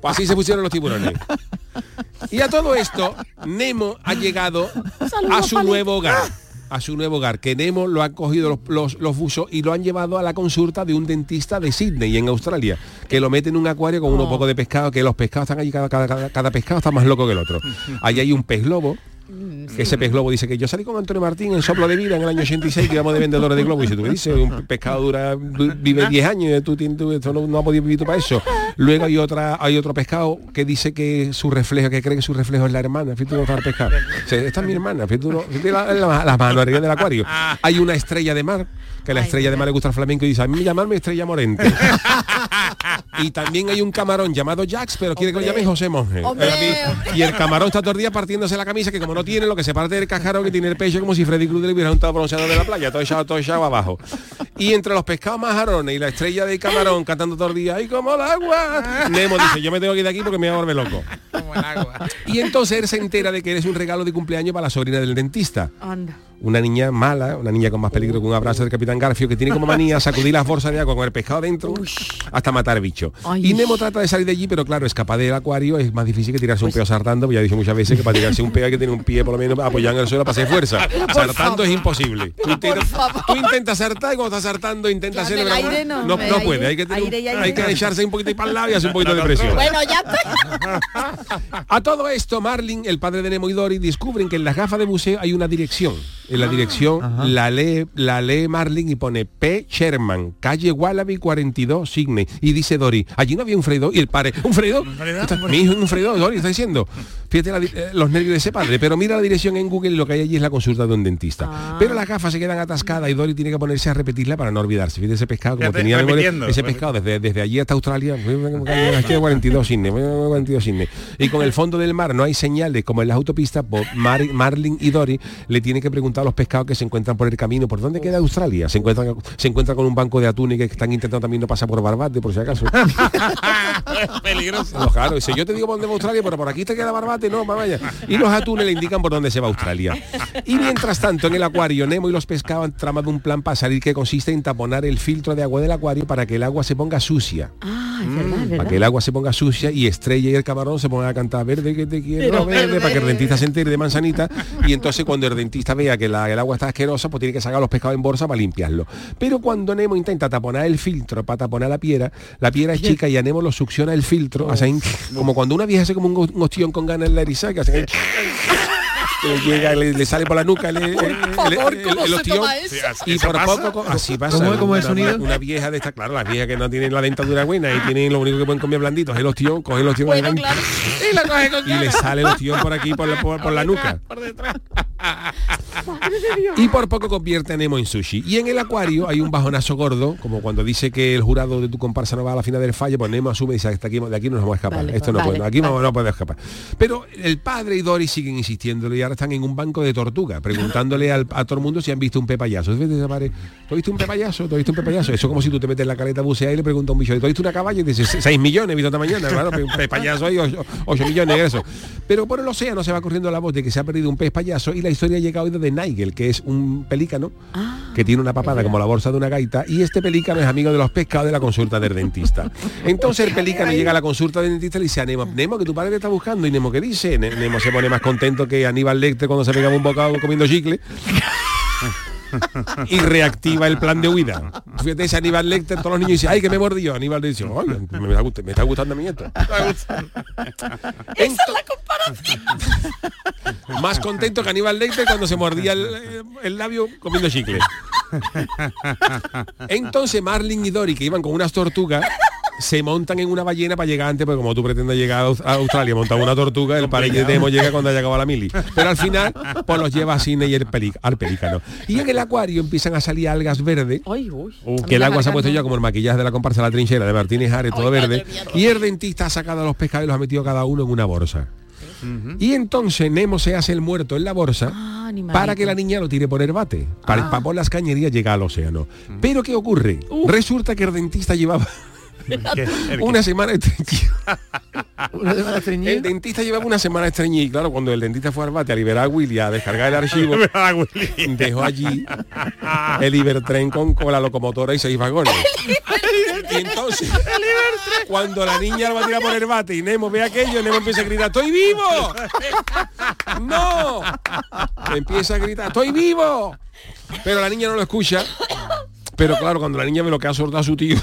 Pues así se pusieron los tiburones. Y a todo esto, Nemo ha llegado a su nuevo hogar. A su nuevo hogar, que Nemo lo han cogido los, los, los buzos y lo han llevado a la consulta de un dentista de Sydney, en Australia, que lo mete en un acuario con unos pocos de pescado, que los pescados están allí, cada, cada, cada- pescado está más loco que el otro. Allí hay un pez globo, que ese pez globo dice que yo salí con Antonio Martín en Soplo de Vida en el año 86 que íbamos de vendedores de globo y si tú me dices un pescado dura du- vive 10 años y tú, tienes- tú- esto no, no has podido vivir tú para eso. Luego hay otra hay otro pescado que dice que su reflejo que cree que su reflejo es la hermana fíjate el pescado. Dice, esta es mi hermana fíjate, uno- fíjate la, la, la mano arriba del acuario. Hay una estrella de mar que a la estrella de mar le gusta el flamenco y dice a mí llamarme estrella morente y también hay un camarón llamado Jax pero quiere que lo llame José Monge. Hombre, y el camarón está todo el día partiéndose la camisa que como no tiene lo que se parte del cascarón que tiene el pecho como si Freddy Krueger hubiera juntado bronceado de la playa, todo echado, todo echado abajo. Y entre los pescados majarones y la estrella de camarón cantando todo el día, ¡ay como el agua! Nemo dice, yo me tengo que ir de aquí porque me voy a volver loco. Y entonces él se entera de que eres un regalo de cumpleaños para la sobrina del dentista. Anda. Una niña mala, una niña con más peligro que un abrazo del capitán Garfio, que tiene como manía sacudir las bolsas de agua con el pescado dentro hasta matar bicho. Ay. Y Nemo trata de salir de allí, pero claro, escapar del acuario es más difícil que tirarse un peo saltando, ya he dicho muchas veces que para tirarse un peo hay que tener un pie por lo menos apoyado en el suelo para hacer fuerza. Saltando es imposible. Tú, intentas- tú intentas saltar y cuando estás saltando intentas hacerlo, el aire no, puede, hay que, tener un- aire y aire hay que no. echarse un poquito para el lado y hacer un poquito de presión. Bueno, ya. A todo esto, Marlin, el padre de Nemo y Dory, descubren que en las gafas de buceo hay una dirección. En la dirección la lee, la lee Marlin y pone P. Sherman, calle Wallaby 42, Sydney. Y dice Dory, allí no había un freidor. Y el padre, ¿un freidor? Está- Mi hijo es un freidor, Dory, está diciendo. Fíjate la eh, los nervios de ese padre. Pero mira la dirección en Google y lo que hay allí es la consulta de un dentista. Pero las gafas se quedan atascadas y Dory tiene que ponerse a repetirla para no olvidarse. Fíjate ese pescado, como Fíjate, tenía memoria, ese pescado desde, desde allí hasta Australia, calle 42 Sydney, 42 Sydney. Y con el fondo del mar no hay señales como en las autopistas, Mar- Marlin y Dory le tienen que preguntar a los pescados que se encuentran por el camino, ¿por dónde queda Australia? Se encuentran, se encuentran con un banco de atunes que están intentando también no pasar por Barbate, por si acaso. Peligroso. No, claro, dice, yo te digo por dónde va Australia, pero por aquí te queda Barbate, Y los atunes le indican por dónde se va Australia. Y mientras tanto, en el acuario, Nemo y los pescados han tramado un plan para salir que consiste en taponar el filtro de agua del acuario para que el agua se ponga sucia. Ah, es verdad, es Para que el agua se ponga sucia y Estrella y el camarón se pongan a cantar verde que te quiero, verde, verde. para que el dentista se entere de manzanita. Y entonces cuando el dentista vea que la- el agua está asquerosa, pues tiene que sacar los pescados en bolsa para limpiarlo. Pero cuando Nemo intenta taponar el filtro para taponar la piedra, la piedra es chica y a Nemo lo succiona el filtro, como cuando una vieja hace como un, un ostión con ganas en la erizaga, le llega, le, le sale por la nuca y ¿Eso por pasa? poco co- así pasa. ¿Cómo es Una- sonido? una vieja de esta claro las viejas que no tienen la dentadura buena y tienen lo único que pueden comer blandito es el ostión coge el ostión Bueno, ahí, claro. y, la coge con y le sale el ostión por aquí por la, por, por la nuca y por poco convierte a Nemo en sushi y en el acuario hay un bajonazo gordo como cuando dice que el jurado de tu comparsa no va a la final del fallo pues Nemo asume y dice "Hasta aquí, de aquí no nos vamos a escapar Vale, esto no vale, puede aquí no, vale. no puede escapar pero el padre y Dory siguen insistiéndole y ahora están en un banco de tortuga preguntándole al- a todo el mundo si han visto un pe payaso ¿Tú has visto un pe payaso? ¿Tú has visto un pe payaso? Eso es como si tú te metes en la caleta a bucear y le preguntas a un bicho ¿tú has visto una caballa? y dices 6 millones he visto esta mañana claro, un pez payaso hay 8 millones de eso pero por el océano se va corriendo la voz de que se ha perdido un pez payaso y la historia ha llegado de Nigel que es un pelícano que tiene una papada como la bolsa de una gaita y este pelícano es amigo de los pescados de la consulta del dentista. Entonces el pelícano llega a la consulta del dentista y le dice a Nemo Nemo que tu padre te está buscando y Nemo ¿qué dice? Ne- Nemo se pone más contento que Aníbal Lecter cuando se pegaba un bocado comiendo chicle y reactiva el plan de huida. Fíjate ese Aníbal Lecter, todos los niños dicen, ay, que me mordió. Aníbal dice, "Ay, me, está gust- me está gustando a mí esto. Más contento que Aníbal Lecter cuando se mordía el, el labio comiendo chicle. Entonces Marlin y Dory, que iban con unas tortugas, se montan en una ballena para llegar antes, porque como tú pretendes llegar a Aus- a Australia, montan una tortuga, el padre de Nemo llega cuando haya acabado la mili. Pero al final, pues los lleva a Cine y el al pelícano. Y en el acuario empiezan a salir algas verdes, que el agua se ha puesto ya como el maquillaje de la comparsa La Trinchera de Martínez Ares, todo verde. Y el dentista ha sacado a los pescados y los ha metido cada uno en una bolsa. Y entonces Nemo se hace el muerto en la bolsa para que la niña lo tire por el bate. Para, para por las cañerías llega al océano. Pero ¿qué ocurre? Resulta que el dentista llevaba una semana estreñido. El dentista llevaba una semana estreñido y claro, cuando el dentista fue al bate a liberar a Willy a descargar el archivo, dejó allí el Ibertren con, con la locomotora y seis vagones. Y entonces, cuando la niña lo va a tirar por el bate y Nemo ve aquello, Nemo empieza a gritar, ¡Estoy vivo! ¡No! Empieza a gritar, ¡Estoy vivo! Pero la niña no lo escucha. Pero claro, cuando la niña ve lo que ha soltado su tío,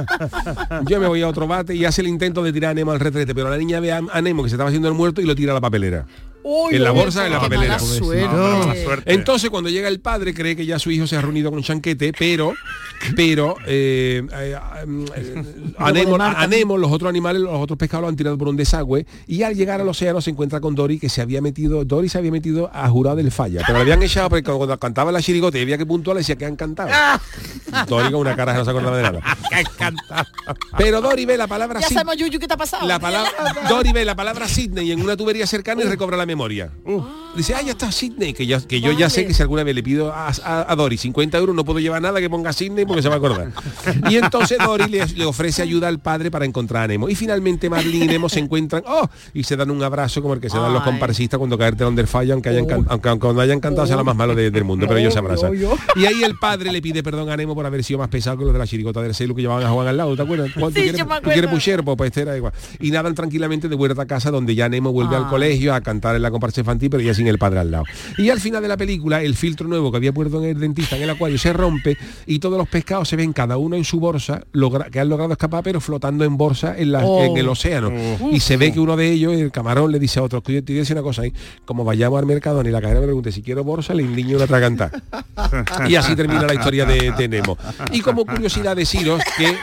yo me voy a otro bate y hace el intento de tirar a Nemo al retrete, pero la niña ve a, a Nemo que se estaba haciendo el muerto y lo tira a la papelera. Uy, en la bolsa, en la papelera. mala suerte. No, mala suerte. Entonces cuando llega el padre cree que ya su hijo se ha reunido con Chanquete, pero pero eh, eh, eh, los otros animales, los otros pescados lo han tirado por un desagüe y al llegar al océano se encuentra con Dory que se había metido, Dory se había metido a jurado del falla, pero lo habían echado porque cuando cantaba la chirigota y había que puntuar le decía que han cantado. Dory con una cara que no se acordaba de nada. Pero Dory ve la palabra Ya sabemos, Yuyu, ¿qué te ha pasado? la palabra Dory ve la palabra Sydney en una tubería cercana y recobra la memoria. Dice, ah, ya está Sydney, que, ya, que yo ya sé que si alguna vez le pido a, a- a Dory 50 euros no puedo llevar nada que ponga Sydney porque se va a acordar. Y entonces Dory le, le ofrece ayuda al padre para encontrar a Nemo. Y finalmente Marlene y Nemo se encuentran, oh, y se dan un abrazo como el que se dan los comparsistas cuando caerte donde falla, aunque hayan, can- aunque, aunque cuando hayan cantado sea lo más malo de- del mundo, pero ellos se abrazan. Y ahí el padre le pide perdón a Nemo por haber sido más pesado que los de la chirigota del celo que llevaban a Juan al lado, ¿te acuerdas? ¿Cuánto Sí, quieres. Pues, era igual. Y nadan tranquilamente de vuelta a casa donde ya Nemo vuelve al Ah. colegio a cantar en la comparsa infantil, pero ya sin el padre al lado. Y al final de la película, el filtro nuevo que había puesto en el dentista en el acuario se rompe y todos los pescados se ven cada uno en su bolsa, logra- que han logrado escapar, pero flotando en bolsa en, la- Oh. en el océano. Y se ve que uno de ellos, el camarón, le dice a otro, que yo te voy a decir una cosa ahí, como vayamos al mercado y la cadena me pregunte si quiero bolsa, le indiño una traganta. y así termina la historia de, de Nemo. Y como curiosidad deciros que,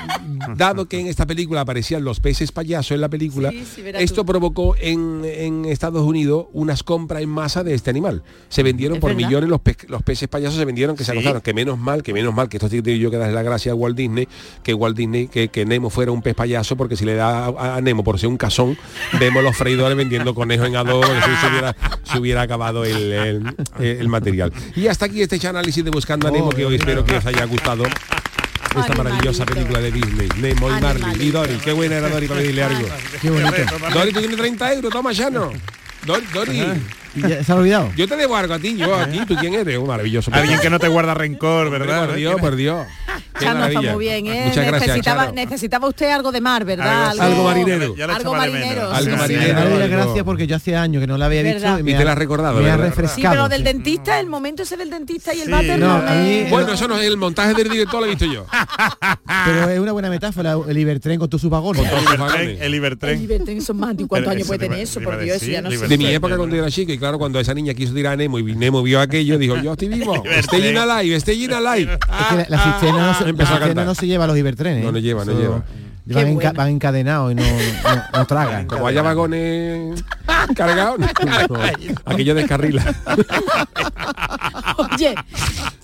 dado que en esta película aparecían los peces payasos en la película, esto tú. provocó en, en Estados Unidos unas compras en masa de este animal. Se vendieron por verdad. millones los, pe- los peces payasos se vendieron que se Sí. acostaron, que menos mal, que menos mal, que esto tengo yo que darle la gracia a Walt Disney, que Walt Disney, que, que Nemo fuera un pez payaso, porque si le da a, a Nemo por ser un cazón, vemos los freidores vendiendo conejos en adobo, que se, se hubiera, se hubiera acabado el, el- el material. Y hasta aquí este análisis de Buscando a Nemo, que hoy espero que os haya gustado. Esta maravillosa película de Disney, Nemo y Marley y Dory. Qué buena era Dory para pedirle algo. Qué bonito. Dory, tú tienes 30 euros, toma, Chano. Dory, Dory. Ya, ¿Se ha olvidado? Yo te debo algo a ti, yo aquí, ¿tú quién eres? Un maravilloso. Alguien que no te guarda rencor, ¿verdad? Por Dios, por Dios. Chano está muy bien, ¿eh? Muchas gracias, necesitaba, Chano. necesitaba usted algo de mar, ¿verdad? Algo- algo marinero. Algo de marinero. sí, Algo sí. marinero. Da algo- gracias porque yo hace años que no la había ¿Verdad? visto y me Y te ha- la has recordado, me ha refrescado. Sí, pero del sí. dentista, el momento ese del dentista y el Sí. váter No, no, me- Bueno, eso no es el montaje del director, lo he visto yo. Pero es una buena metáfora, el Ibertren con todos sus vagones. Con todos sus Ibertren, vagones. el El Ibertren. Son más. ¿Y cuántos años puede tener eso? Por Dios, ya no sé. De mi época cuando era chico, y claro, cuando esa niña quiso tirar a Nemo y Nemo vio aquello, dijo, yo estoy vivo, estoy in alive, estoy in alive. Es que la, la cisterna, no se, la a cantar. no se lleva a los Ibertrenes. No, no lleva, no lleva. Van, enca- encadenados y no, no, no tragan. Como haya vagones cargados, no, aquello descarrila. Oye,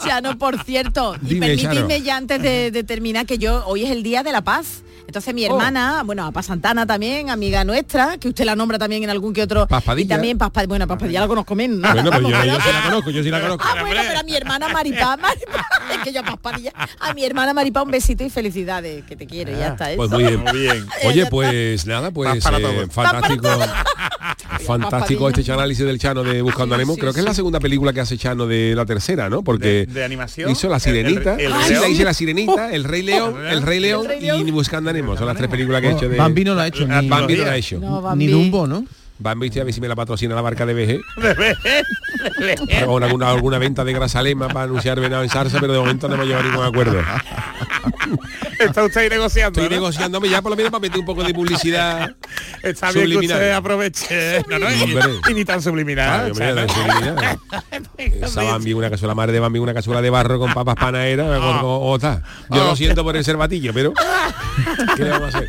Chano, por cierto, y Dime, permitidme Chano. ya antes de, de terminar que yo hoy es el día de la paz. Entonces Oh. mi hermana, bueno, a Paz Santana también, amiga nuestra, que usted la nombra también en algún que otro. Paspadilla. Y también Paspadilla, bueno, Paspadilla la conozco menos. ¿no? Bueno, pero yo, Vamos, yo pero- sí la conozco, yo sí la conozco. Ah, bueno, pero a mi hermana Maripá, Maripá, es que yo Paspadilla, a mi hermana Maripá un besito y felicidades, que te quiero, y ya está eso. Pues muy bien. Muy bien. Oye, pues nada, pues eh, fantástico. Fantástico este análisis del Chano de Buscando a Nemo. sí, Creo que es la segunda película que hace Chano de la tercera, ¿no? Porque De- de animación. hizo La Sirenita, el- el sí, la hice La Sirenita, El Rey León, El Rey León y Buscando a Nemo. Son las tres películas que he hecho de... Bambi no lo ha hecho. Ni, Bambi no la ha hecho. No, ni. Dumbo, ¿no? Bambi, estoy a ver si me la patrocina la marca de BG. Con alguna, alguna venta de grasalema para anunciar venado en salsa, pero de momento no me lleva ningún acuerdo. Está usted ahí negociando. Estoy ¿no? negociándome ya por lo menos para meter un poco de publicidad Está bien que subliminal. usted aproveche. No, no, y, ni tan subliminal. Ay, o sea, hombre, ¿no? tan subliminal. Esa Bambi, una cazuela madre de Bambi, una cazuela de barro con papas panaderas, Ah. o, o- o está. Yo lo siento por el cervatillo, pero ¿qué le vamos a hacer?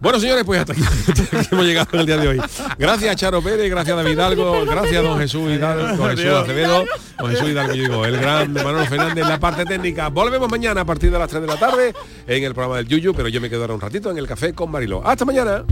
Bueno, señores, pues hasta aquí, hasta aquí hemos llegado en el día de hoy. Gracias, Charo Pérez, gracias, David Hidalgo, gracias, don Jesús Hidalgo, don Jesús. Acevedo, don Jesús Hidalgo, yo digo, el gran Manuel Fernández en la parte técnica. Volvemos mañana a partir de las 3 de la tarde en el programa del Yuyu, pero yo me quedo ahora un ratito en el café con Mariló. Hasta mañana.